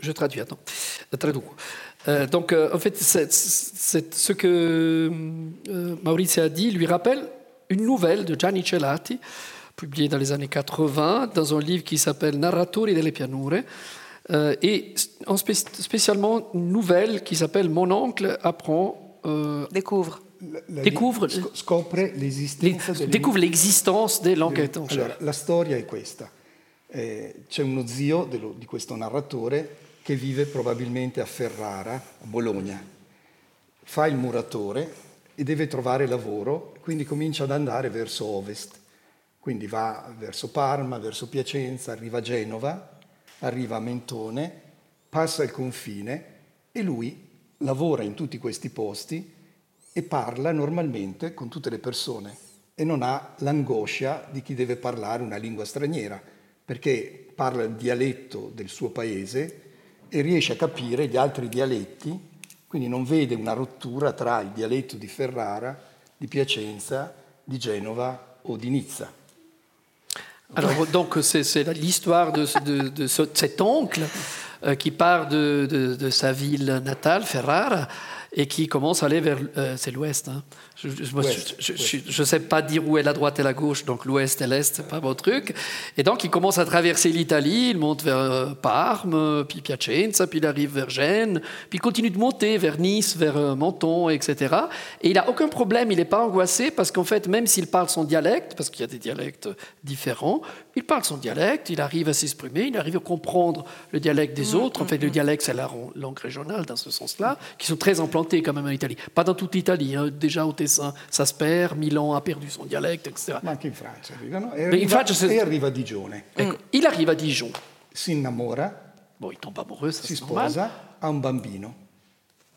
Je traduis, attends, traduco. Euh, donc, euh, en fait, c'est, c'est ce que euh, Maurizio a dit lui rappelle une nouvelle de Gianni Celati, publiée dans les années 80, dans un livre qui s'appelle Narratori delle pianure, euh, et en spécialement une nouvelle qui s'appelle Mon oncle apprend. Euh, découvre. La, découvre, scopre l'esistenza delle... découvre l'existence des langues étrangères. Allora, la storia è questa. Eh, c'è uno zio dello, di questo narratore che vive probabilmente a Ferrara, a Bologna. Fa il muratore e deve trovare lavoro, quindi comincia ad andare verso ovest. Quindi va verso Parma, verso Piacenza, arriva a Genova, arriva a Mentone, passa il confine e lui lavora in tutti questi posti e parla normalmente con tutte le persone e non ha l'angoscia di chi deve parlare una lingua straniera, perché parla il dialetto del suo paese e riesce a capire gli altri dialetti, quindi non vede una rottura tra il dialetto di Ferrara, di Piacenza, di Genova o di Nizza. Alors, donc, c'est l'histoire de, de, de, cet oncle euh, qui part de, de, sa ville natale, Ferrara, et qui commence à aller vers... Euh, l'ouest, hein. Je ne sais pas dire où est la droite et la gauche, donc l'ouest et l'est, c'est pas mon truc. Et donc il commence à traverser l'Italie, il monte vers euh, Parme, puis Piacenza, puis il arrive vers Gênes, puis il continue de monter vers Nice, vers euh, Menton, etc. Et il n'a aucun problème, il n'est pas angoissé, parce qu'en fait, même s'il parle son dialecte, parce qu'il y a des dialectes différents, il parle son dialecte, il arrive à s'exprimer, il arrive à comprendre le dialecte des mmh, autres. En fait, le mmh, mmh. dialecte, c'est la langue régionale dans ce sens-là, qui sont très implantés quand même en Italie. Pas dans toute l'Italie, hein. déjà au Tessin, ça se perd, Milan a perdu son dialecte, etc. Ma anche in Francia arrivano. E, arriva, in Francia se... e arriva a Digione. Ecco, il arriva a Dijon. Si innamora. Bon, il tombe amoureux, si sposa, ha un bambino.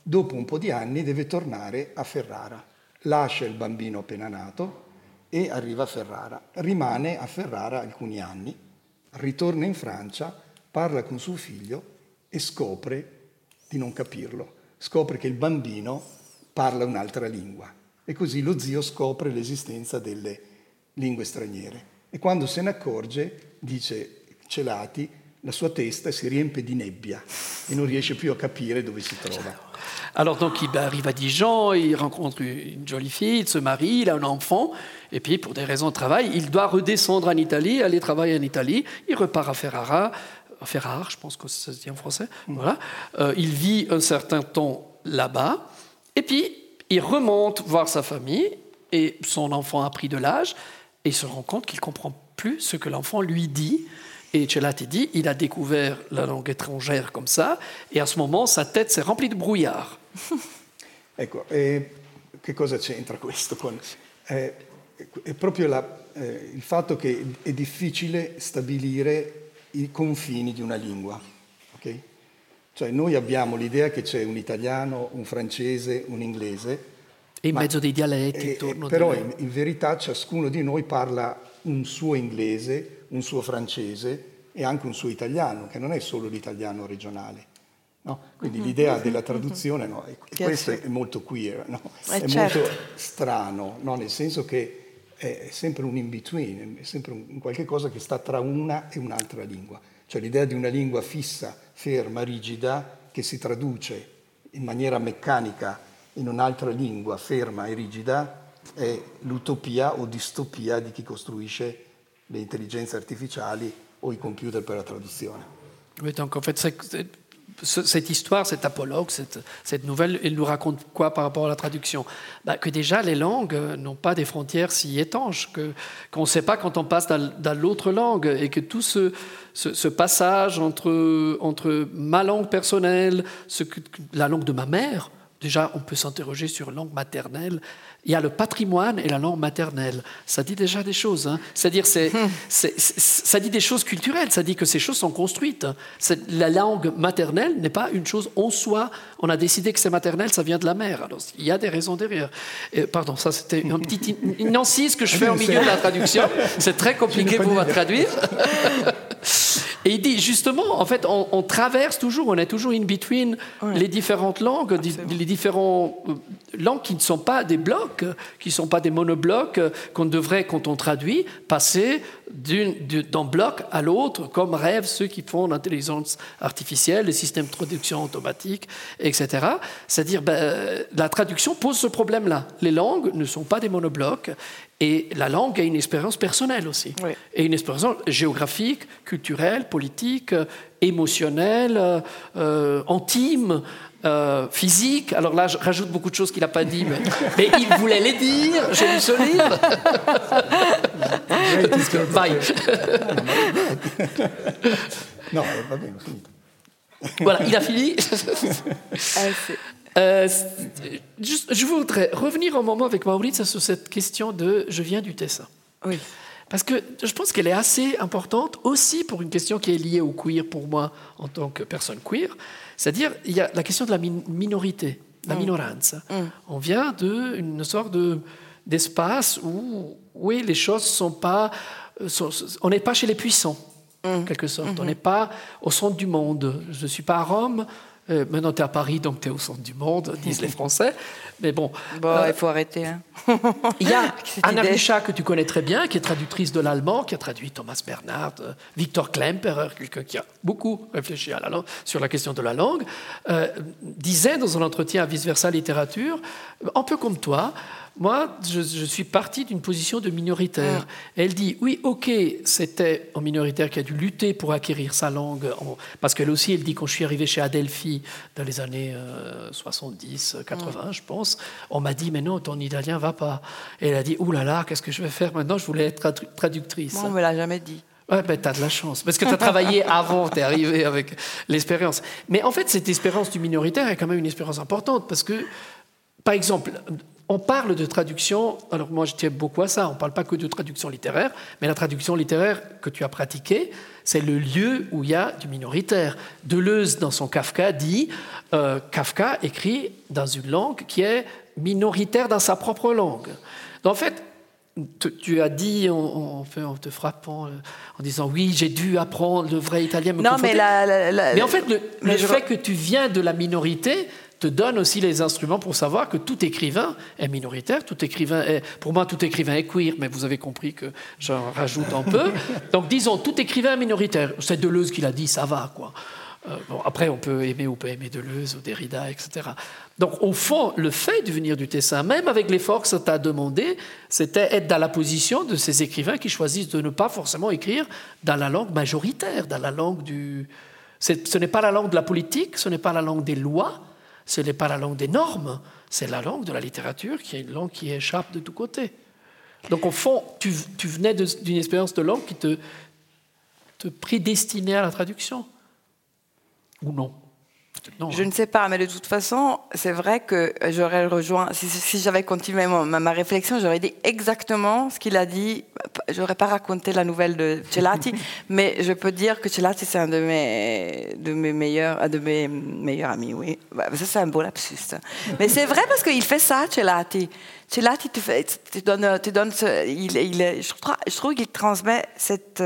Dopo un po' di anni deve tornare a Ferrara. Lascia il bambino appena nato e arriva a Ferrara. Rimane a Ferrara alcuni anni, ritorna in Francia, parla con suo figlio e scopre di non capirlo. Scopre che il bambino parla un'altra lingua e così lo zio scopre l'esistenza delle lingue straniere. E quando se ne accorge, dice Celati, la sua testa si riempie di nebbia e non riesce più a capire dove si trova. Alors donc il arrive à Dijon, il rencontre une jolie fille, il se marie, il a un enfant, et puis pour des raisons de travail, il doit redescendre en Italie, aller travailler en Italie, il repart à Ferrara, à Ferrare, je pense que ça se dit en français, voilà. Euh, il vit un certain temps là-bas, et puis il remonte voir sa famille, et son enfant a pris de l'âge, et il se rend compte qu'il comprend plus ce que l'enfant lui dit, et Celati dit, il a découvert la langue étrangère comme ça, et à ce moment, sa tête s'est remplie de brouillard. ecco, e che cosa c'entra questo? Con, eh, è proprio la, eh, il fatto che è difficile stabilire i confini di una lingua. Cioè noi abbiamo l'idea che c'è un italiano, un francese, un inglese. E in mezzo dei dialetti. Eh, eh, però in, in verità ciascuno di noi parla un suo inglese, un suo francese e anche un suo italiano, che non è solo l'italiano regionale. No? Quindi mm-hmm. l'idea della traduzione, no? e questo è molto queer, no? eh, è certo. molto strano, nel senso che è sempre un in-between, è sempre un, qualche cosa che sta tra una e un'altra lingua. Cioè l'idea di una lingua fissa, ferma, rigida, che si traduce in maniera meccanica in un'altra lingua ferma e rigida, è l'utopia o distopia di chi costruisce le intelligenze artificiali o i computer per la traduzione. Cette histoire, cet apologue, cette, nouvelle, elle nous raconte quoi par rapport à la traduction? Bah, Que déjà, les langues n'ont pas des frontières si étanches, qu'on ne sait pas quand on passe dans, l'autre langue, et que tout ce, passage entre, ma langue personnelle, la langue de ma mère, déjà, on peut s'interroger sur langue maternelle, il y a le patrimoine et la langue maternelle. Ça dit déjà des choses. Hein. C'est-à-dire, c'est, hmm. ça dit des choses culturelles. Ça dit que ces choses sont construites. la langue maternelle n'est pas une chose en soi. On a décidé que c'est maternel, ça vient de la mère. Alors, il y a des raisons derrière. pardon, ça c'était une petite une incise que je fais au milieu de la traduction. C'est très compliqué pour traduire. Et il dit justement, en fait, on, traverse toujours, on est toujours in between les différentes langues, les différentes euh, langues qui ne sont pas des blocs, qui ne sont pas des monoblocs, qu'on devrait, quand on traduit, passer d'un bloc à l'autre, comme rêvent ceux qui font l'intelligence artificielle, les systèmes de traduction automatique, etc. C'est-à-dire, ben, la traduction pose ce problème-là. Les langues ne sont pas des monoblocs et la langue a une expérience personnelle aussi. Et une expérience géographique, culturelle, politique, émotionnelle, euh, intime. Euh, physique. Alors là, je rajoute beaucoup de choses qu'il n'a pas dit, mais, mais, il voulait les dire. J'ai lu ce livre. Bye. non, va bien, Voilà, il a fini. Euh, juste, je voudrais revenir un moment avec Maurice sur cette question de je viens du Tessin. Oui. Parce que je pense qu'elle est assez importante aussi pour une question qui est liée au queer pour moi en tant que personne queer. C'est-à-dire, il y a la question de la minorité la mm. minoranza. Mm. On vient d'une sorte de, d'espace où, oui, les choses sont pas... Euh, on n'est pas chez les puissants, en quelque sorte. On mm-hmm. n'est pas au centre du monde. Je ne suis pas à Rome, euh, maintenant, tu es à Paris, donc tu es au centre du monde, disent les Français. Mais bon. Bon, euh, il faut arrêter. Hein. il y a Anna Richa, que tu connais très bien, qui est traductrice de l'allemand, qui a traduit Thomas Bernhard, euh, Victor Klemperer, quelqu'un qui a beaucoup réfléchi à la langue, sur la question de la langue, disait dans un entretien à Vice Versa Littérature, un peu comme toi, moi, je, suis partie d'une position de minoritaire. Ah. Elle dit, oui, ok, c'était un minoritaire qui a dû lutter pour acquérir sa langue, parce qu'elle aussi, elle dit, quand je suis arrivée chez Adelphi dans les années 70, euh, 80, ah. je pense, on m'a dit, mais non, ton italien va pas. Et elle a dit, oulala, là là, qu'est-ce que je vais faire maintenant? Je voulais être traductrice. Moi, on me l'a jamais dit. Ouais, ben, tu as de la chance. Parce que tu as travaillé avant, tu es arrivé avec l'expérience. Mais en fait, cette expérience du minoritaire est quand même une expérience importante. Parce que, par exemple, on parle de traduction, alors moi je tiens beaucoup à ça, on ne parle pas que de traduction littéraire, mais la traduction littéraire que tu as pratiquée, c'est le lieu où il y a du minoritaire. Deleuze, dans son Kafka, dit euh, Kafka écrit dans une langue qui est minoritaire dans sa propre langue. Donc, en fait, tu as dit en, te frappant, euh, en disant oui, j'ai dû apprendre le vrai italien. non, mais, mais en fait, le, fait que tu viens de la minorité, te donne aussi les instruments pour savoir que tout écrivain est minoritaire, tout écrivain est, pour moi tout écrivain est queer, mais vous avez compris que j'en rajoute un peu. Donc disons, tout écrivain est minoritaire. C'est Deleuze qui l'a dit, ça va, quoi. Euh, bon, après, on peut aimer ou pas aimer Deleuze ou Derrida, etc. Donc, au fond, le fait de venir du Tessin, même avec l'effort que ça t'a demandé, c'était être dans la position de ces écrivains qui choisissent de ne pas forcément écrire dans la langue majoritaire, dans la langue du... Ce n'est pas la langue de la politique, ce n'est pas la langue des lois, ce n'est pas la langue des normes, c'est la langue de la littérature qui est une langue qui échappe de tous côtés. Donc au fond, tu, venais d'une expérience de langue qui te, prédestinait à la traduction. Ou non je ne sais pas, mais de toute façon, c'est vrai que j'aurais rejoint. Si, j'avais continué ma, réflexion, j'aurais dit exactement ce qu'il a dit. J'aurais pas raconté la nouvelle de Celati, mais je peux dire que Celati c'est un de mes de mes meilleurs de mes meilleurs amis. Oui, bah, ça c'est un beau lapsus. Mais c'est vrai parce qu'il fait ça, Celati. Celati te, fait, te donne, te donne il, il, je trouve, qu'il transmet cette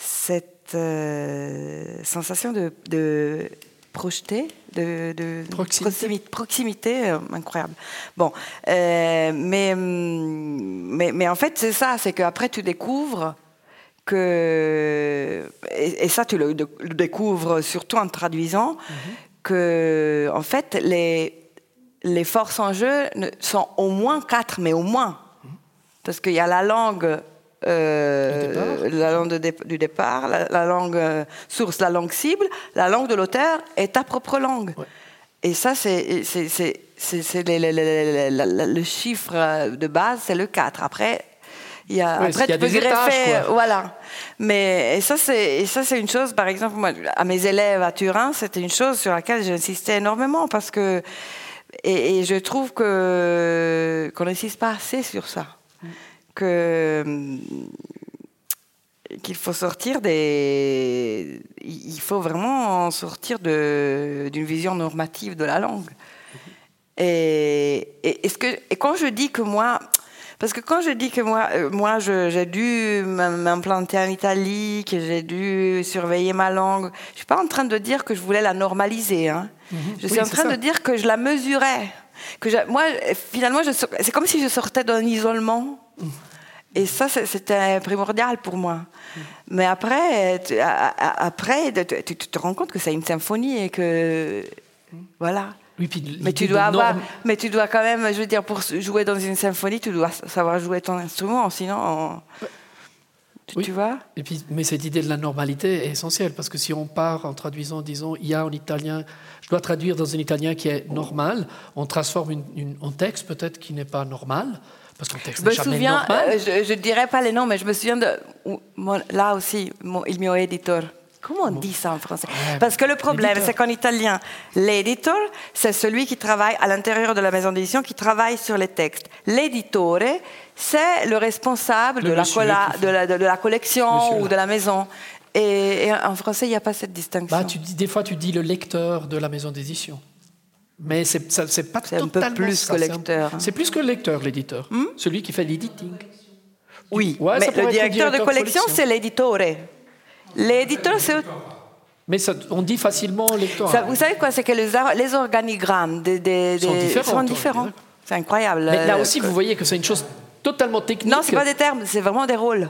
cette euh, sensation de, de projeté, de, proximité, proximité euh, incroyable. Bon, euh, mais, mais, mais, en fait, c'est ça, c'est qu'après, tu découvres que, et, ça, tu le, découvres surtout en traduisant, mhm. que, en fait, les, les forces en jeu sont au moins quatre, mais au moins. Mhm. Parce qu'il y a la langue euh, la langue du départ, la, langue euh, source, la langue cible, la langue de l'auteur est ta propre langue. Et ça, c'est le chiffre de base, c'est le 4. Après, il y a, après, tu peux greffer, voilà. Mais et ça, c'est ça, c'est une chose. Par exemple, moi, à mes élèves à Turin, c'était une chose sur laquelle j'insistais énormément parce que et, et je trouve que qu'on n'insiste pas assez sur ça. Euh, qu'il faut sortir des. Il faut vraiment sortir d'une vision normative de la langue. Et, et, ce que, et quand je dis que moi. Parce que quand je dis que moi, euh, moi j'ai dû m'implanter en Italie, que j'ai dû surveiller ma langue, je ne suis pas en train de dire que je voulais la normaliser. Hein. Mhm. Je suis en train de dire que je la mesurais. Que moi, finalement, c'est comme si je sortais d'un isolement. Mhm. Et ça, c'était primordial pour moi. Mais après, tu, après tu, te rends compte que c'est une symphonie et que. Voilà. mais tu dois avoir, mais tu dois quand même, je veux dire, pour jouer dans une symphonie, tu dois savoir jouer ton instrument, sinon, tu, vois. Et puis, mais cette idée de la normalité est essentielle parce que si on part en traduisant, disons, il y a en italien, je dois traduire dans un italien qui est normal, on transforme une, un texte peut-être qui n'est pas normal. Parce je me souviens, euh, je ne dirais pas les noms, mais je me souviens de. Là aussi, mon, il mio editor. Comment on dit ça en français? Parce que le problème, c'est qu'en italien, l'éditeur, c'est celui qui travaille à l'intérieur de la maison d'édition, qui travaille sur les textes. L'éditore, c'est le responsable de, la de, la, de, la, collection ou de la maison. Et, en français, il n'y a pas cette distinction. Bah, tu dis, des fois, tu dis le lecteur de la maison d'édition. Mais c'est pas C'est un totalement peu plus ça, que lecteur. C'est plus que le lecteur, l'éditeur. Celui qui fait l'editing. Oui, Ouais, mais le directeur de collection, c'est l'éditore. L'éditeur, c'est... Mais ça- on dit facilement lecteur. ça- Vous savez quoi C'est que les, organigrammes des, des- Sont différents, différents. C'est incroyable. Mais là Euh, aussi, vous voyez que c'est une chose totalement technique. Non, c'est pas des termes, c'est vraiment des rôles.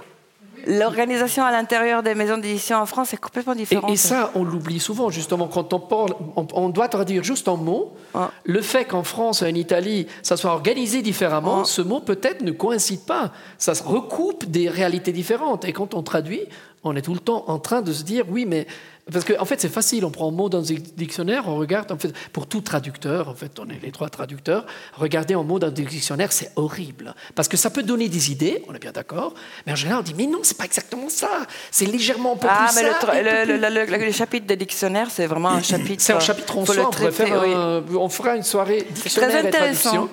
L'organisation à l'intérieur des maisons d'édition en France est complètement différente. et ça, on l'oublie souvent, justement, quand on parle, on, on doit traduire juste en mots. Le fait qu'en France et en Italie, ça soit organisé différemment, ce mot peut-être ne coïncide pas. Ça se recoupe des réalités différentes. Et quand on traduit, on est tout le temps en train de se dire, oui, mais parce qu'en en fait, c'est facile. On prend un mot dans un dictionnaire, on regarde. En fait, pour tout traducteur, en fait, on est les trois traducteurs. Regarder un mot dans un dictionnaire, c'est horrible parce que ça peut donner des idées. On est bien d'accord. Mais en général, on dit, mais non, c'est pas exactement ça. C'est légèrement un peu Ah, plus mais le, ça, le, plus- le- le- le chapitre des dictionnaires, c'est vraiment un chapitre. c'est un chapitre en soi. On, pourrait traiter, faire oui. un- on fera une soirée dictionnaire et intéressant. traduction.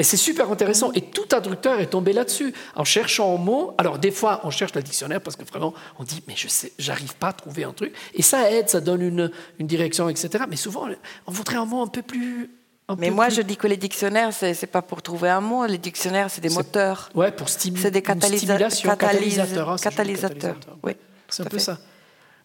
Et c'est super intéressant. Et tout traducteur est tombé là-dessus en cherchant un mot. Alors des fois, on cherche le dictionnaire parce que vraiment, on dit mais je sais, j'arrive pas à trouver un truc. Et ça aide, ça donne une, une direction, etc. Mais souvent, on voudrait un mot un peu plus. Mais moi, plus- je dis que les dictionnaires, c'est c'est pas pour trouver un mot. Les dictionnaires, c'est des moteurs. Ouais, pour stimuler. C'est des catalysa- catalyse- catalysateurs, hein, catalysateurs, oui, C'est un peu fait. ça.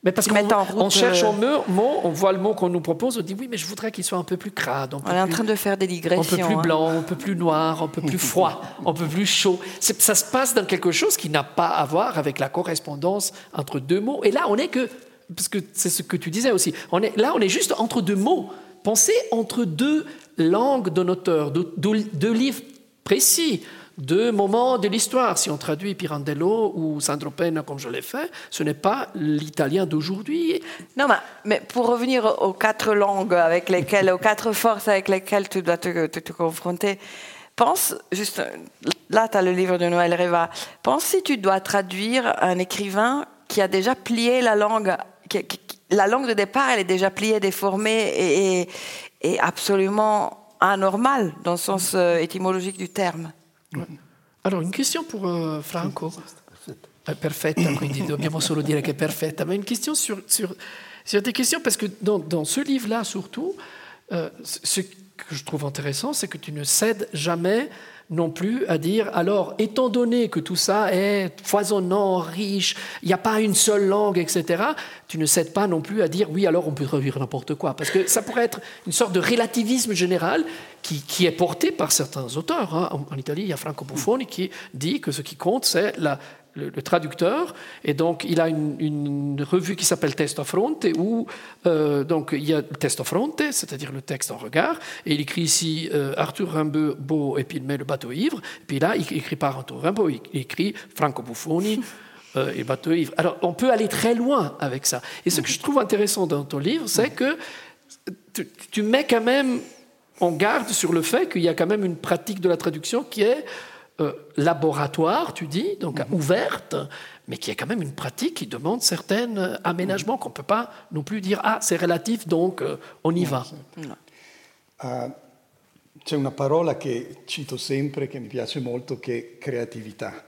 Mais parce qu'on on cherche euh, un mot, on voit le mot qu'on nous propose, on dit oui, mais je voudrais qu'il soit un peu plus crade. On est en plus- train de faire des un peu digressions. plus hein. blanc, un peu plus noir, un peu plus froid, un peu plus chaud. Ça se passe dans quelque chose qui n'a pas à voir avec la correspondance entre deux mots. Et là, on est que, parce que c'est ce que tu disais aussi, on est, là, on est juste entre deux mots. Pensez entre deux langues d'un auteur, deux, deux- deux livres précis, deux moments de l'histoire. Si on traduit Pirandello ou Sandro Penna comme je l'ai fait, ce n'est pas l'italien d'aujourd'hui. Non, mais, pour revenir aux- quatre langues avec lesquelles, aux quatre forces avec lesquelles tu dois te, te- te confronter, pense, juste, là, tu as le livre de Noël Reva, pense si tu dois traduire un écrivain qui a déjà plié la langue, qui- qui- la langue de départ, elle est déjà pliée, déformée et, et- et absolument anormale dans le sens euh, étymologique du terme. Allora, une question pour euh, Franco. Eh, perfetta, quindi dobbiamo solo dire che è perfetta. Ma une question sur, sur, sur des questions, parce que dans, dans ce livre-là, surtout, euh, ce que je trouve intéressant, c'est que tu ne cèdes jamais non plus à dire, alors, étant donné que tout ça est foisonnant, riche, il n'y a pas une seule langue, etc., tu ne cèdes pas non plus à dire, oui, alors on peut traduire n'importe quoi. Parce que ça pourrait être une sorte de relativisme général qui, qui est porté par certains auteurs. hein. En, en Italie, il y a Franco Buffoni qui dit que ce qui compte, c'est la, le, le traducteur. Et donc, il a une, une revue qui s'appelle Testo Fronte, où euh, donc, il y a le Testo Fronte, c'est-à-dire le texte en regard. Et il écrit ici euh, Arthur Rimbaud, et puis il met le bateau ivre. Et puis là, il écrit pas Arthur Rimbaud, il écrit Franco Buffoni. euh, et bateau ivre. Alors, on peut aller très loin avec ça. Et ce que je trouve intéressant dans ton livre, c'est que tu, tu mets quand même en garde sur le fait qu'il y a quand même une pratique de la traduction qui est euh, laboratoire, tu dis, donc ouverte, mais qui est quand même une pratique qui demande certains euh, aménagements qu'on ne peut pas non plus dire ah c'est relatif donc euh, on y va. Ah, c'è una parola che cito sempre, che mi piace molto, che è creatività,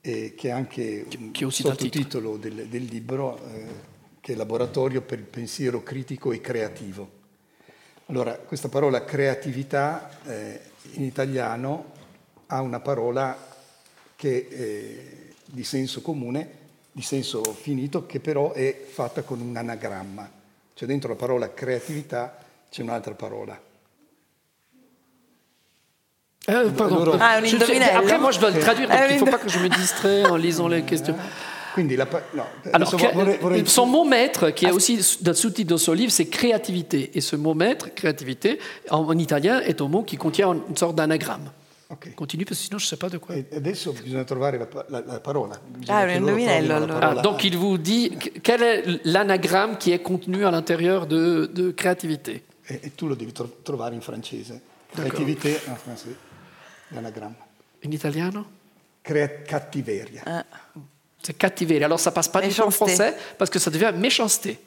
e che è anche un sottotitolo del, del libro, eh, che è Laboratorio per il pensiero critico e creativo. Allora, questa parola creatività eh, in italiano ha una parola che è di senso comune, di senso finito, che però è fatta con un anagramma. Cioè dentro la parola creatività c'è un'altra parola. Euh, pardon. Alors- Ah, un Je- après moi je dois le traduire, donc Ah, il ne faut pas que je me distrais en lisant les questions. La no, Alors, adesso vorrei- vorrei- son mot maître, qui est aussi dans sous-titre de son livre, c'est créativité. Et ce mot maître, créativité, en, en italien, est un mot qui contient une sorte d'anagramme. Ok. Continue, parce que sinon je ne sais pas de quoi. E adesso bisogna trovare la, la- la parola. Bisogna Ah, un indovinello, allora. Ah, donc il vous dit que- quel est l'anagramme qui est contenu à l'intérieur de, de créativité? E, e tu lo devi tro- trovare in francese. Creativité en français, l'anagramma. En italiano? Crea- cattiveria. Ah. C'est cattiveria. Alors ça passe pas du tout en Méchanceté. français parce que ça devient méchanceté.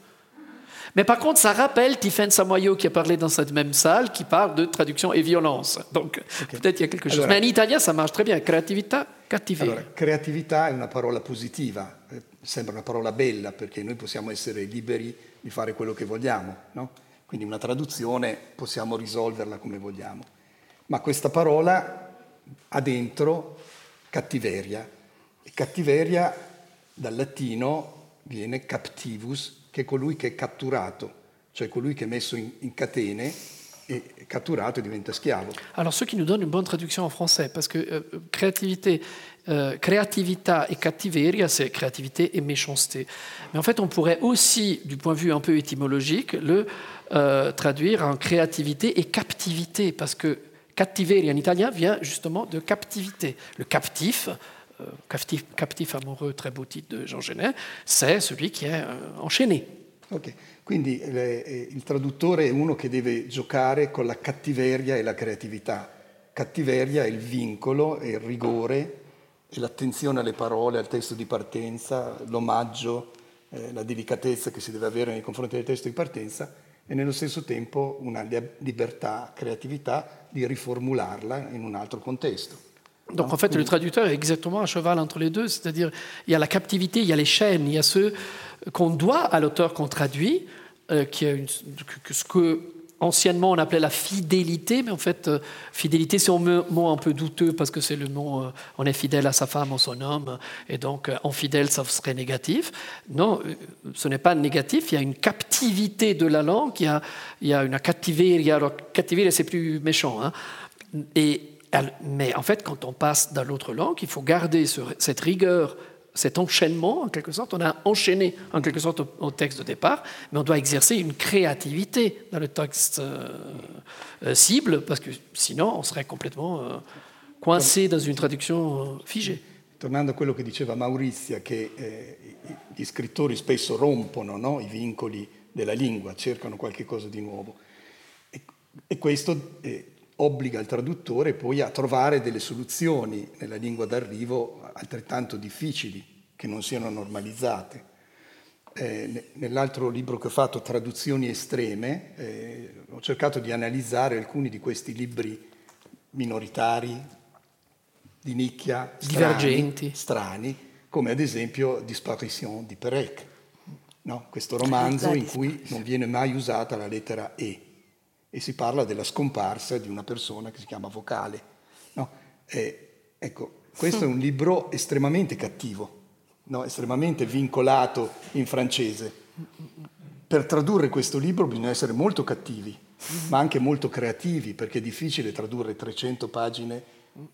Mais par contre, ça rappelle Tiffaine Samoyo qui a parlé dans cette même salle, qui parle de traduction et violence. Donc peut-être il y a quelque chose. Allora- Mais en italien, ça marche très bien. Creatività, cattiveria. Allora, creatività è una parola positiva, eh, sembra una parola bella perché noi possiamo essere liberi di fare quello che vogliamo, no? quindi una traduzione possiamo risolverla come vogliamo. Ma questa parola ha dentro cattiveria. E cattiveria dal latino viene captivus, che è colui che è catturato, cioè colui che è messo in, in catene et catturato diventa schiavo. Alors, ce qui nous donne une bonne traduction en français, parce que euh, créativité, euh, et cattiveria, c'est créativité et méchanceté. Mais en fait, on pourrait aussi, du point de vue un peu étymologique, le euh, traduire en créativité et captivité, parce que cattiveria en italien vient justement de captivité. Le captif, captif, captif, amoureux, très beau titre de Jean Genet, c'est celui qui est euh, enchaîné. Ok, quindi le, eh, il traduttore è uno che deve giocare con la cattiveria e la creatività. Cattiveria è il vincolo, è il rigore, è l'attenzione alle parole, al testo di partenza, l'omaggio, eh, la delicatezza che si deve avere nei confronti del testo di partenza e nello stesso tempo una libertà, créatività di riformularla in un altro contexte. Donc en fait, le traducteur est exactement à cheval entre les deux, c'est-à-dire il y a la captivité, il y a les chaînes, il y a ceux qu'on doit à l'auteur qu'on traduit, euh, qui une, que, ce que anciennement on appelait la fidélité, mais en fait, euh, fidélité c'est un mot un peu douteux parce que c'est le mot, euh, on est fidèle à sa femme ou son homme, et donc en fidèle ça serait négatif. Non, ce n'est pas négatif, il y a une captivité de la langue, il y a, il y a une captivité c'est plus méchant, hein, et, mais en fait quand on passe dans l'autre langue, il faut garder cette rigueur cet enchaînement, en quelque sorte, on a enchaîné en quelque sorte au, texte de départ, mais on doit exercer une créativité dans le texte euh, euh, cible, parce que sinon on serait complètement euh, coincé dans une traduction figée. Tornando a quello che diceva Maurizia, che eh, gli scrittori spesso rompono no, i vincoli della lingua, cercano qualche cosa di nuovo. E, e questo eh, obbliga il traduttore poi a trovare delle soluzioni nella lingua d'arrivo altrettanto difficili, che non siano normalizzate. Eh, nell'altro libro che ho fatto, Traduzioni estreme, eh, ho cercato di analizzare alcuni di questi libri minoritari, di nicchia, divergenti, strani, come ad esempio Disparition di Perec, no? questo romanzo in cui non viene mai usata la lettera E e si parla della scomparsa di una persona che si chiama Vocale. No? E, ecco, questo è un libro estremamente cattivo, no? estremamente vincolato in francese. Per tradurre questo libro bisogna essere molto cattivi, ma anche molto creativi, perché è difficile tradurre 300 pagine,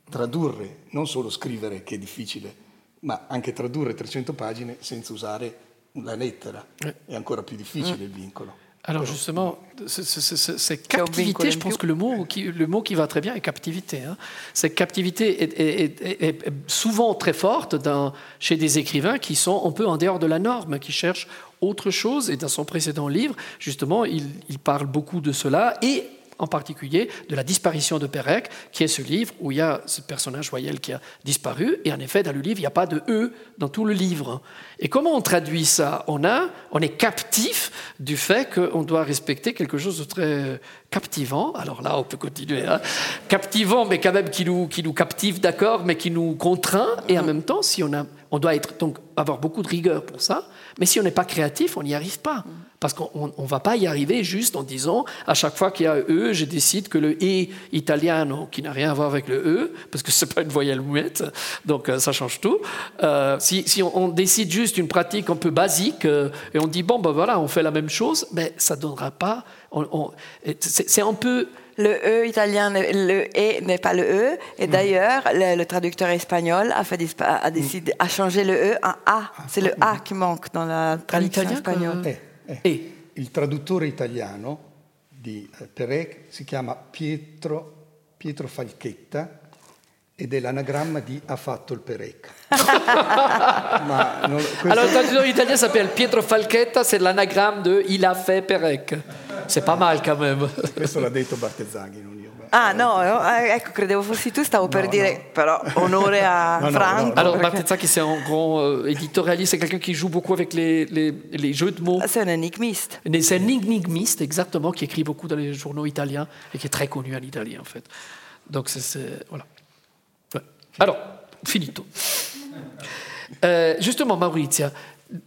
tradurre, non solo scrivere che è difficile, ma anche tradurre 300 pagine senza usare la lettera. Eh. È ancora più difficile il vincolo. Alors justement, c'est captivité, je pense que le mot, qui, le mot qui va très bien est captivité. Hein. Cette captivité est, souvent très forte dans, chez des écrivains qui sont un peu en dehors de la norme, qui cherchent autre chose. Et dans son précédent livre, justement, il, il parle beaucoup de cela. Et en particulier de la disparition de Pérec, qui est ce livre où il y a ce personnage voyelle qui a disparu, et en effet, dans le livre, il n'y a pas de E dans tout le livre. Et comment on traduit ça? On, a, on est captif du fait qu'on doit respecter quelque chose de très captivant. Alors là, on peut continuer. Hein. Captivant, mais quand même qui nous, qui nous captive, d'accord, mais qui nous contraint. Et en même temps, si on, a, on doit être, donc, avoir beaucoup de rigueur pour ça. Mais si on n'est pas créatif, on n'y arrive pas. Parce qu'on ne va pas y arriver juste en disant, à chaque fois qu'il y a E, je décide que le E italien, qui n'a rien à voir avec le E, parce que ce n'est pas une voyelle muette, donc euh, ça change tout. Euh, si, si on, décide juste une pratique un peu basique euh, et on dit, bon, ben voilà, on fait la même chose, mais ça ne donnera pas. C'est un peu le E italien, le E n'est pas le E. Et mm. d'ailleurs, le, traducteur espagnol a, fait, a décidé, a changé le E en A. Ah, C'est le A qui manque dans la traduction espagnole. Eh. Il traduttore italiano di eh, Perec si chiama Pietro, Pietro Falchetta ed è l'anagramma di ha fatto il Perec. Ma non, questo... Alors, le traducteur italien s'appelle Pietro Falchetta, c'est l'anagramme de il a fait Perec. C'est pas mal quand même. Questo l'ha detto Bartezzaghi, non io. Ah no, eh, ecco, credevo fossi tu, stavo no, per dire, no. però onore a no, Franco. Alors Bartezzaghi, c'est un grand euh, éditorialiste, c'est quelqu'un qui joue beaucoup avec les, les, les jeux de mots? C'est un énigmiste. C'est un énigmiste, exactement, qui écrit beaucoup dans les journaux italiens et qui est très connu en Italie, en fait. Donc c'est... Voilà. Ouais. Alors, finito. Euh, justement, Maurizia,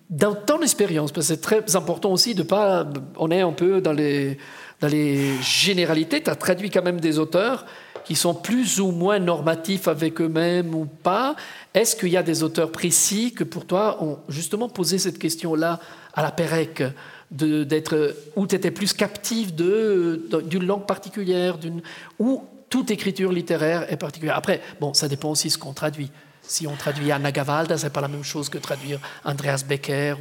dans ton expérience, parce que c'est très important aussi de pas. On est un peu dans les, dans les généralités. Tu as traduit quand même des auteurs qui sont plus ou moins normatifs avec eux-mêmes ou pas. Est-ce qu'il y a des auteurs précis que pour toi ont justement posé cette question-là à la Pérec d'être où tu étais plus captif d'une langue particulière, ou toute écriture littéraire est particulière? Après, bon, ça dépend aussi de ce qu'on traduit. Si on traduit Anna Gavalda, c'est pas la même chose que traduire Andreas Becker.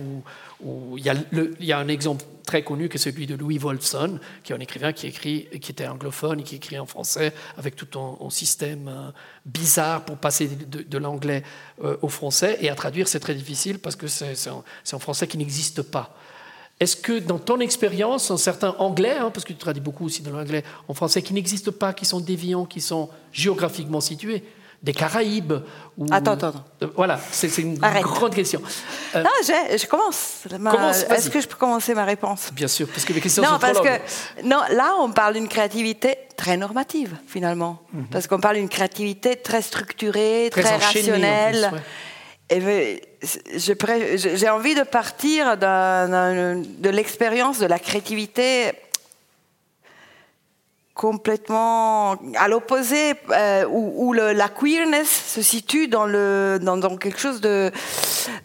Ou, il, y y a un exemple très connu que celui de Louis Wolfson, qui est un écrivain qui écrit, qui était anglophone et qui écrit en français avec tout un, système euh, bizarre pour passer de, l'anglais euh, au français. Et à traduire, c'est très difficile parce que c'est un, français qui n'existe pas. Est-ce que dans ton expérience, un certain anglais, hein, parce que tu traduis beaucoup aussi dans l'anglais, en français, qui n'existent pas, qui sont déviants, qui sont géographiquement situés, des Caraïbes ou... Attends, attends. Euh, voilà, c'est une grande question. Euh, non, je commence. Est-ce que je peux commencer ma réponse? Bien sûr, parce que les questions non, sont parce que Non, là, on parle d'une créativité très normative, finalement. Mhm. Parce qu'on parle d'une créativité très structurée, très, rationnelle. Et j'ai envie de partir de l'expérience de la créativité complètement à l'opposé, euh, où, la queerness se situe dans, le, dans, quelque chose de,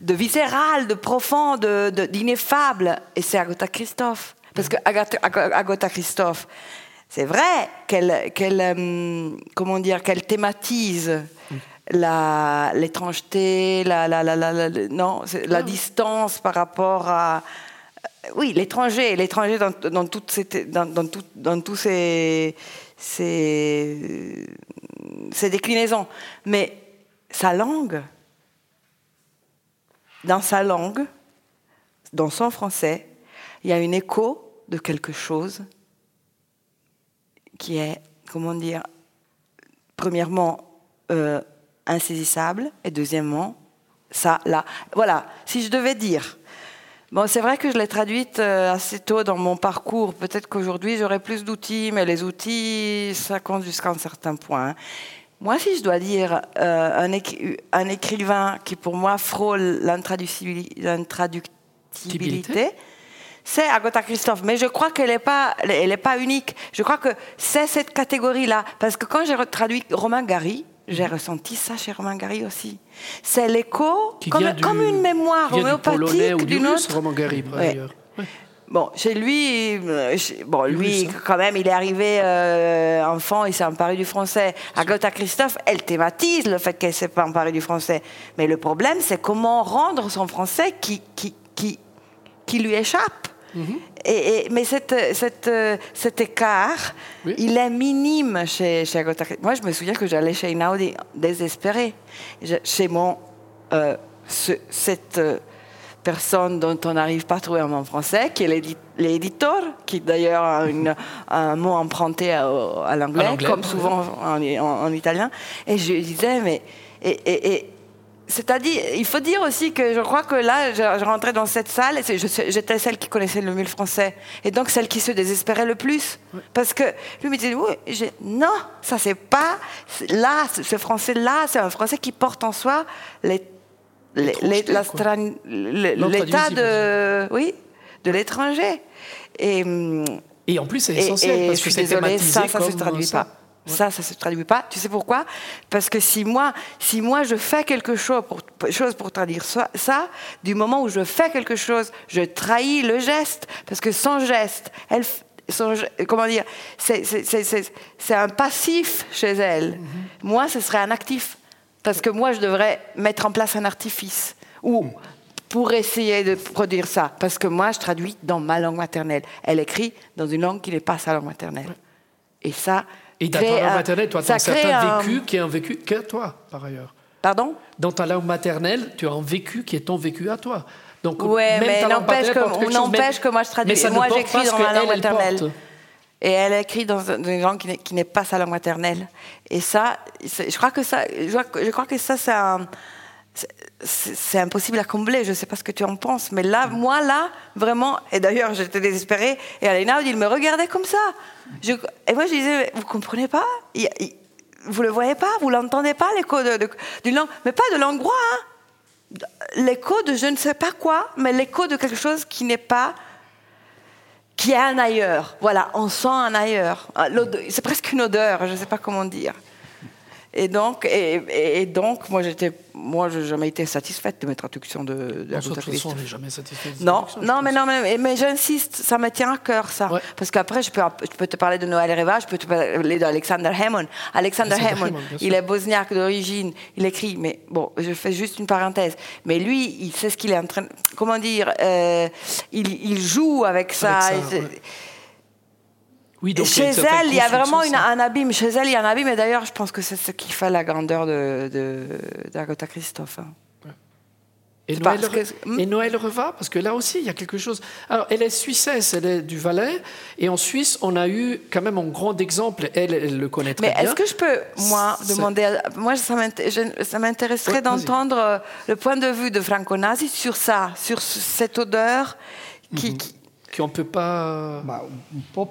de, viscéral, de profond, d'ineffable. De, et c'est Agatha Christophe. Parce que Agatha, Christophe, c'est vrai qu'elle, qu'elle, euh, comment dire, qu'elle thématise l'étrangeté, la, la, la, la, non, la distance par rapport à. Oui, l'étranger, l'étranger dans, toutes ces déclinaisons. Mais sa langue, dans sa langue, dans son français, il y a une écho de quelque chose qui est, comment dire, premièrement, euh, insaisissable, et deuxièmement, ça, là. Voilà, si je devais dire, bon, c'est vrai que je l'ai traduite euh, assez tôt dans mon parcours, peut-être qu'aujourd'hui j'aurais plus d'outils, mais les outils, ça compte jusqu'à un certain point. Moi, si je dois dire euh, un, un, écrivain qui pour moi frôle l'intraductibilité, c'est Agatha Christophe. Mais je crois qu'elle n'est pas, elle est pas unique. Je crois que c'est cette catégorie-là. Parce que quand j'ai traduit Romain Gary, j'ai ressenti ça chez Romain Gary aussi. C'est l'écho, comme, comme, une mémoire homéopathique d'une autre. Romain Gary, par ailleurs. Bon, chez lui, euh, bon, lui, quand même, il est arrivé euh, enfant, il s'est emparé du français. Agatha Christophe, elle thématise le fait qu'elle s'est pas emparée du français. Mais le problème, c'est comment rendre son français qui, qui, qui, qui lui échappe. Et, mais cette, cette, cet écart, il est minime chez, chez Moi, je me souviens que j'allais chez Inaudi désespéré. Chez mon, euh, cette euh, personne dont on n'arrive pas à trouver un mot en français, qui est l'éditeur, qui d'ailleurs a un mot emprunté à, l'anglais, comme souvent en, en, italien. Et je disais, mais. Et, et, c'est-à-dire, il faut dire aussi que je crois que là, je, rentrais dans cette salle, et j'étais celle qui connaissait le mieux le français, et donc celle qui se désespérait le plus. Parce que lui me disait, oui, non, ça c'est pas, là, ce français-là, c'est un français qui porte en soi l'état de, oui, de l'étranger. Et, et en plus, c'est essentiel, parce que c'est thématisé ça, ça ne se traduit pas. Ça, ça ne se traduit pas. Tu sais pourquoi? Parce que si moi, si moi je fais quelque chose pour, chose pour traduire ça, ça, du moment où je fais quelque chose, je trahis le geste. Parce que sans geste, elle, comment dire, c'est un passif chez elle. Mm-hmm. Moi, ce serait un actif. Parce que moi, je devrais mettre en place un artifice. Ou pour essayer de produire ça. Parce que moi, je traduis dans ma langue maternelle. Elle écrit dans une langue qui n'est pas sa langue maternelle. Et ça, et dans ta langue maternelle, toi, tu as un certain vécu qui est un vécu qu'à toi, par ailleurs. Pardon? Dans ta langue maternelle, tu as un vécu qui est ton vécu à toi. Donc, ouais, mais n'empêche que, que moi je traduis. Mais moi j'écris dans ma langue maternelle. Et elle écrit dans une langue qui n'est pas sa langue maternelle. Et ça, je crois que ça, je crois que ça, c'est un, c'est impossible à combler. Je ne sais pas ce que tu en penses, mais là, moi, là, vraiment, et d'ailleurs, j'étais désespérée. Et Alena, il me regardait comme ça. et moi, je disais, vous comprenez pas? Vous le voyez pas? Vous l'entendez pas, l'écho d'une langue? Mais pas de langue hein l'écho de je ne sais pas quoi, mais l'écho de quelque chose qui n'est pas qui est un ailleurs. Voilà, on sent un ailleurs. Ah, c'est presque une odeur, je ne sais pas comment dire. Et donc, et, donc moi, j'étais, moi, je n'ai jamais été satisfaite de mes traductions de, de la toute façon, on n'est jamais satisfait. Non, non, mais non, mais, mais j'insiste, ça me tient à cœur ça, parce qu'après, je peux, je peux te parler de Noël Reva, je peux te parler d'Alexander Hammond. Alexander, Hammond, il est bosniaque d'origine, il écrit, mais bon, je fais juste une parenthèse. Mais lui, il sait ce qu'il est en train, comment dire, euh, il, il, joue avec ça. Oui, donc chez elle, il y a vraiment un abîme. Chez elle, il y a un abîme. Et d'ailleurs, je pense que c'est ce qui fait la grandeur de, d'Agatha Christophe. Hein. Et Noël, hmm? et Noël Reva, parce que là aussi, il y a quelque chose. Alors, elle est suissesse, elle est du Valais, et en Suisse, on a eu quand même un grand exemple. Elle, elle le connaît très Mais bien. est-ce que je peux, moi, demander. Moi, ça m'intéresserait d'entendre euh, le point de vue de Franco Nasi sur ça, sur cette odeur qui. Mm Qu'on ne peut pas. Po'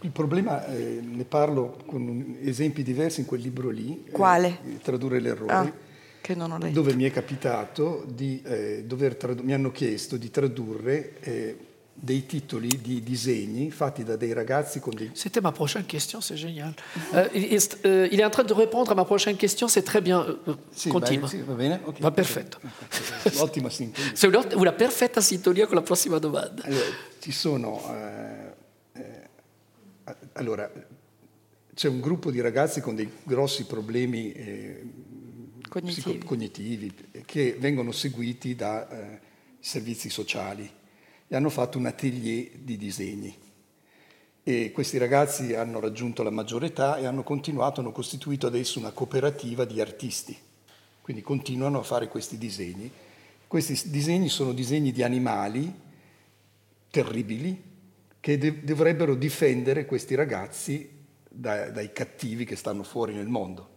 Il problema, eh, ne parlo con esempi diversi in quel libro lì. Eh, Quale? Eh, tradurre l'errore. Ah, che non ho letto. Dove mi è capitato di eh, dover tradu- mi hanno chiesto di tradurre eh, dei titoli di disegni fatti da dei ragazzi con dei... C'était ma prochaine question, c'est génial. Uh, il, est, uh, il, est, en train de répondre à ma prochaine question, c'est très bien. Uh, sì, continua. Sì, va bene? Okay, va perfetto. Ottima sintonia. C'est una perfetta sintonia con la prossima domanda. Allora, ci sono... Allora, c'è un gruppo di ragazzi con dei grossi problemi eh, cognitivi. cognitivi. che vengono seguiti dai eh, servizi sociali e hanno fatto un atelier di disegni. E questi ragazzi hanno raggiunto la maggiore età e hanno continuato, hanno costituito adesso una cooperativa di artisti. Quindi continuano a fare questi disegni. Questi disegni sono disegni di animali terribili, che de- dovrebbero difendere questi ragazzi da- dai cattivi che stanno fuori nel mondo.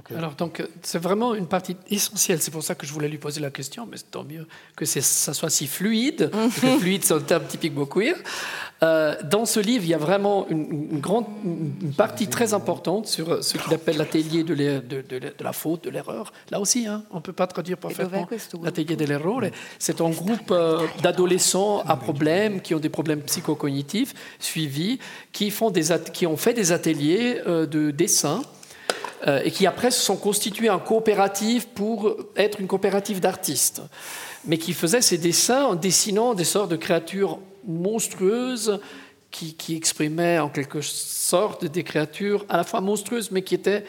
Okay. Alors, donc, c'est vraiment une partie essentielle. C'est pour ça que je voulais lui poser la question, mais tant mieux que ça soit si fluide. fluide, c'est un terme typiquement queer. Euh, dans ce livre, il y a vraiment une, une grande une partie très importante sur ce qu'il appelle l'atelier de, de, de, de, la faute, de l'erreur. Là aussi, hein, on ne peut pas traduire parfaitement l'atelier de l'erreur. C'est un groupe euh, d'adolescents à problèmes, qui ont des problèmes psychocognitifs suivis, qui, font des qui ont fait des ateliers euh, de dessin euh, et qui après se sont constitués en coopérative pour être une coopérative d'artistes, mais qui faisaient ces dessins en dessinant des sortes de créatures monstrueuses qui, qui, exprimaient en quelque sorte des créatures à la fois monstrueuses, mais qui étaient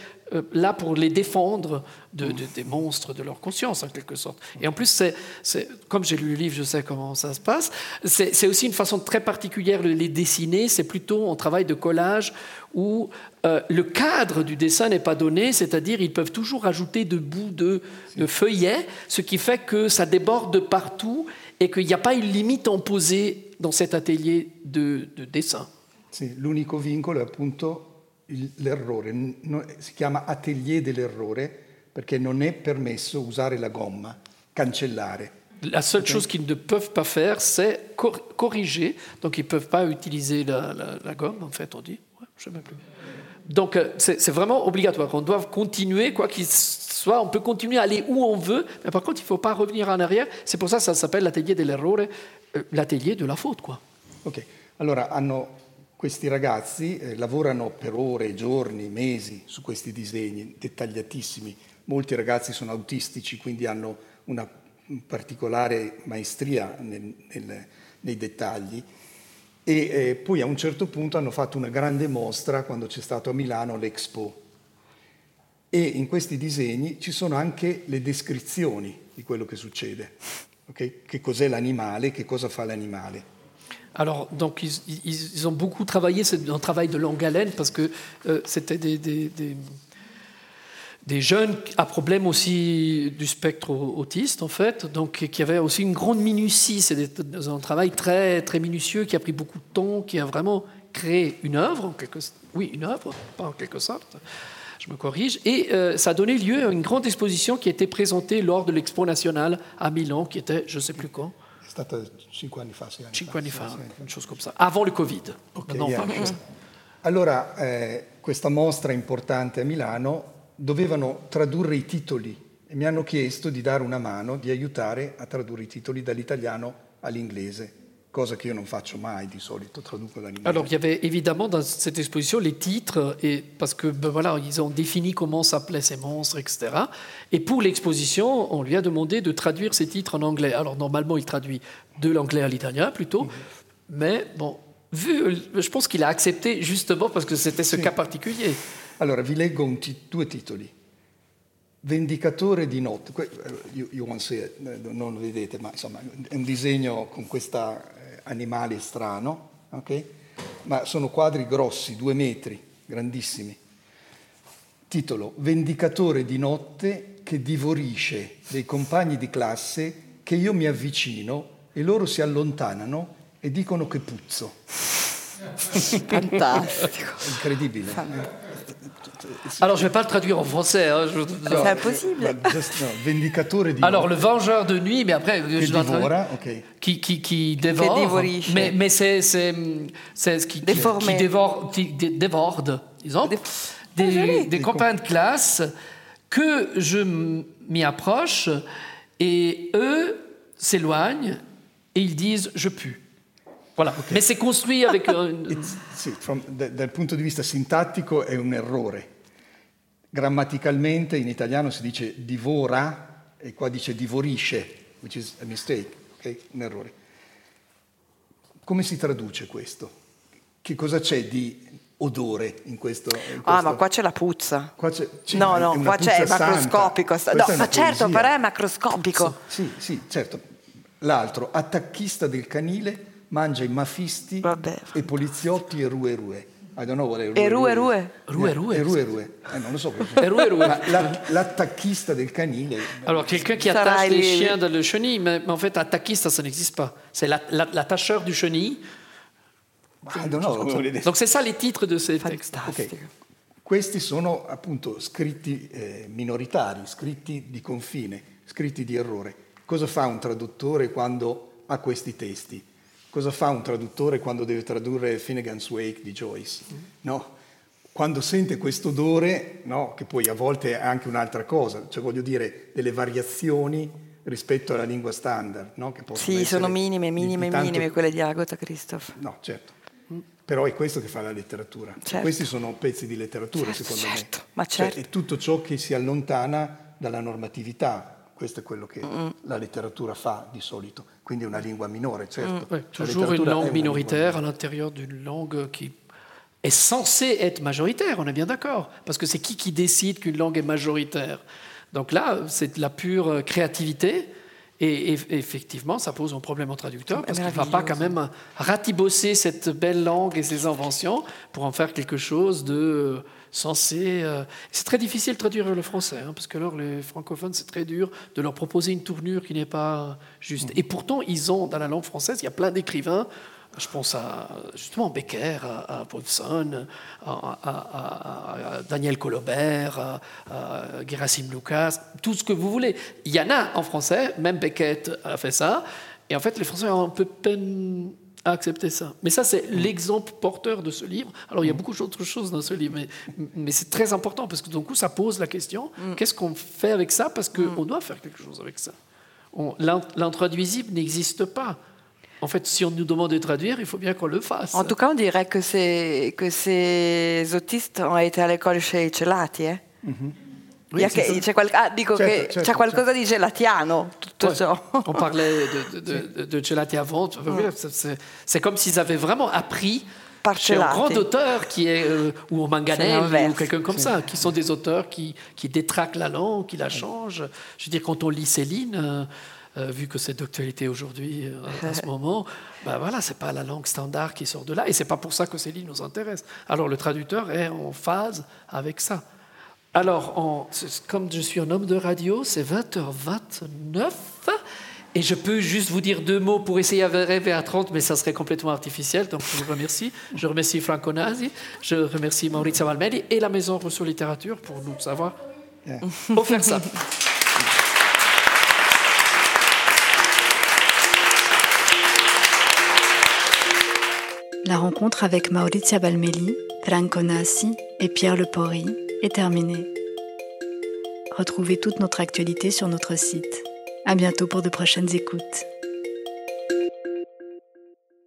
là pour les défendre de, de, des monstres de leur conscience, en quelque sorte. Et en plus, c'est, comme j'ai lu le livre, je sais comment ça se passe, c'est, aussi une façon très particulière de les dessiner, c'est plutôt un travail de collage où euh, le cadre du dessin n'est pas donné, c'est-à-dire ils peuvent toujours ajouter de bouts de, de feuillets, ce qui fait que ça déborde de partout et qu'il n'y a pas une limite imposée dans cet atelier de, de dessin. Sì, l'unico vincolo appunto l'errore. Si chiama atelier dell'errore perché non è permesso usare la gomma, cancellare. La seule okay. chose qu'ils ne peuvent pas faire, c'est cor corriger. Donc, ils ne peuvent pas utiliser la, la, la, gomme, en fait, on dit. Ouais, je sais même plus. Donc, euh, c'est vraiment obligatoire. On doit continuer, quoi qu'il soit, on peut continuer à aller où on veut, mais par contre, il ne faut pas revenir en arrière. C'est pour ça que ça s'appelle l'atelier dell'errore, euh, l'atelier de la faute, quoi. Ok. Allora, hanno, questi ragazzi eh, lavorano per ore, giorni, mesi su questi disegni dettagliatissimi. Molti ragazzi sono autistici, quindi hanno una particolare maestria nel, nel, nei dettagli. E eh, poi a un certo punto hanno fatto una grande mostra quando c'è stato a Milano l'Expo. E in questi disegni ci sono anche le descrizioni di quello che succede. Okay? Che cos'è l'animale, che cosa fa l'animale. Alors, donc, ils, ont beaucoup travaillé, c'est un travail de longue haleine parce que euh, c'était des, jeunes à problème aussi du spectre autiste, en fait, donc qui avaient aussi une grande minutie. C'est un travail très, très minutieux qui a pris beaucoup de temps, qui a vraiment créé une œuvre, en quelque, oui, une œuvre, pas en quelque sorte. Je me corrige. Et euh, ça a donné lieu à une grande exposition qui a été présentée lors de l'Expo nationale à Milan, qui était, je ne sais plus quand, stata cinque anni fa. Sei anni cinque anni fa, cosa come ça. Avant le Covid. Okay, yeah. Allora, eh, questa mostra importante a Milano dovevano tradurre i titoli e mi hanno chiesto di dare una mano, di aiutare a tradurre i titoli dall'italiano all'inglese, cosa che io non faccio mai di solito, traduco. Alors il y avait évidemment dans cette exposition les titres, et, parce que ben voilà, ils ont défini comment s'appelaient ces monstres, etc. Et pour l'exposition, on lui a demandé de traduire ces titres en anglais. Alors normalement, il traduit de l'anglais à l'italien plutôt, mais bon, vu, je pense qu'il a accepté justement parce que c'était ce cas particulier. Allora vi leggo un ti- due titoli. Vendicatore di notte, won't see it, eh, non lo vedete, ma insomma è un disegno con questo animale strano, ok? Ma sono quadri grossi, due metri, grandissimi. Titolo Vendicatore di notte che divorisce dei compagni di classe che io mi avvicino e loro si allontanano e dicono che puzzo. Fantastico. Incredibile. eh? Alors je ne vais pas le traduire en français. hein, je- C'est impossible. Alors le vengeur de nuit, mais après je dois traduire- divora, ok. qui, qui, qui dévore, mais, mais c'est c'est c'est ce qui, qui, dévore, qui disons, Dé- des, des copains de classe que je m'y approche et eux s'éloignent et ils disent je pue. Voilà. Mais c'est construit avec un- It's- sì, from- da- dal punto di vista sintattico è un errore. Grammaticalmente in italiano si dice divora e qua dice divorisce, which is a mistake, ok? Un errore. Come si traduce questo? Che cosa c'è di odore in questo? in Ah, questo- ma qua c'è la puzza. Qua c'è- sì, no, è no, qua c'è santa. macroscopico. Questa No, è ma certo, poesia. però è macroscopico. Sì, sì, certo. L'altro, attacchista del canile, mangia i mafisti Vabbè. e poliziotti e rue rue. I don't know what è E rue rue? Rue rue. E rue rue. Eh, non lo so. cosa- E rue rue. Ma la- l'attacchista del canile. Alors, quelqu'un qui attache va les chiens dans le chenil, mais, mais en fait, attaquiste, ça n'existe pas. C'est la- la- l'attacheur du chenil. I don't know. Donc, c'est ça les titres de ces textes. Fantastico. Ok. Questi sono appunto scritti eh, minoritari, scritti di confine, scritti di errore. Cosa fa un traduttore quando ha questi testi? Cosa fa un traduttore quando deve tradurre Finnegan's Wake di Joyce? No? Quando sente questo odore, no? che poi a volte è anche un'altra cosa, cioè voglio dire delle variazioni rispetto alla lingua standard, no? Sì, sono minime, di- di minime, tanto- minime quelle di Agota Christoph. No, certo. Però è questo che fa la letteratura. Certo. Questi sono pezzi di letteratura, Certo, secondo certo, me. ma Cioè, certo. è tutto ciò che si allontana dalla normatività. Questo è quello che la letteratura fa di solito. Quindi è una lingua minore, certo. Ouais, La toujours une langue una lingua minoritaire à l'intérieur d'une langue qui est censée être majoritaire, on est bien d'accord. Parce que c'est qui qui décide qu'une langue est majoritaire Donc là, c'est de la pure euh, créativité. Et, et- effectivement, ça pose un problème au traducteur parce qu'il ne va pas quand même ratibosser cette belle langue et ses inventions pour en faire quelque chose de euh, censé. euh, C'est très difficile de traduire le français, hein, parce que alors les francophones, c'est très dur de leur proposer une tournure qui n'est pas juste. Et pourtant, ils ont, dans la langue française, il y a plein d'écrivains. Je pense à justement Becker, à, à Paulson, à, à- à- à Daniel Colobert, à, Gerasim Lucas, tout ce que vous voulez. Il y en a en français, même Beckett a fait ça. Et en fait, les Français ont un peu peine à accepter ça. Mais ça, c'est l'exemple porteur de ce livre. Alors, il y a beaucoup d'autres choses dans ce livre, mais, mais c'est très important parce que d'un coup, ça pose la question qu'est-ce qu'on fait avec ça Parce qu'on doit faire quelque chose avec ça. On- l'in- L'intraduisible n'existe pas. En fait, si on nous demande de traduire, il faut bien qu'on le fasse. En tout cas, on dirait que, ces- que ces autistes ont été à l'école chez Celati. Eh? Il y a sì, che- sì. c'è, qual- ah, dico Certo, che certo, c'è qualcosa di gelatiano, tutto Ouais. ciò. On parlait de, de, de, de Gelati avant. C'est- comme s'ils avaient vraiment appris Par chez un grand auteur qui est, euh, ou au ou quelqu'un comme ça, qui sont des auteurs qui, qui détraquent la langue, qui la changent. Je veux dire, quand on lit Céline, euh, euh, vu que c'est d'actualité aujourd'hui, euh, à ce moment, ben voilà, c'est pas la langue standard qui sort de là, et c'est pas pour ça que Céline nous intéresse. Alors le traducteur est en phase avec ça. Alors, en- comme je suis un homme de radio, c'est 20h29. Et je peux juste vous dire deux mots pour essayer d'arriver à 30, mais ça serait complètement artificiel. Donc, je vous remercie. Je remercie Franco Nasi, je remercie Maurizio Valmelli et la Maison Rousseau Littérature pour nous savoir Yeah. offert ça. La rencontre avec Maurizia Balmelli, Franco Nassi et Pierre Lepori est terminée. Retrouvez toute notre actualité sur notre site. À bientôt pour de prochaines écoutes.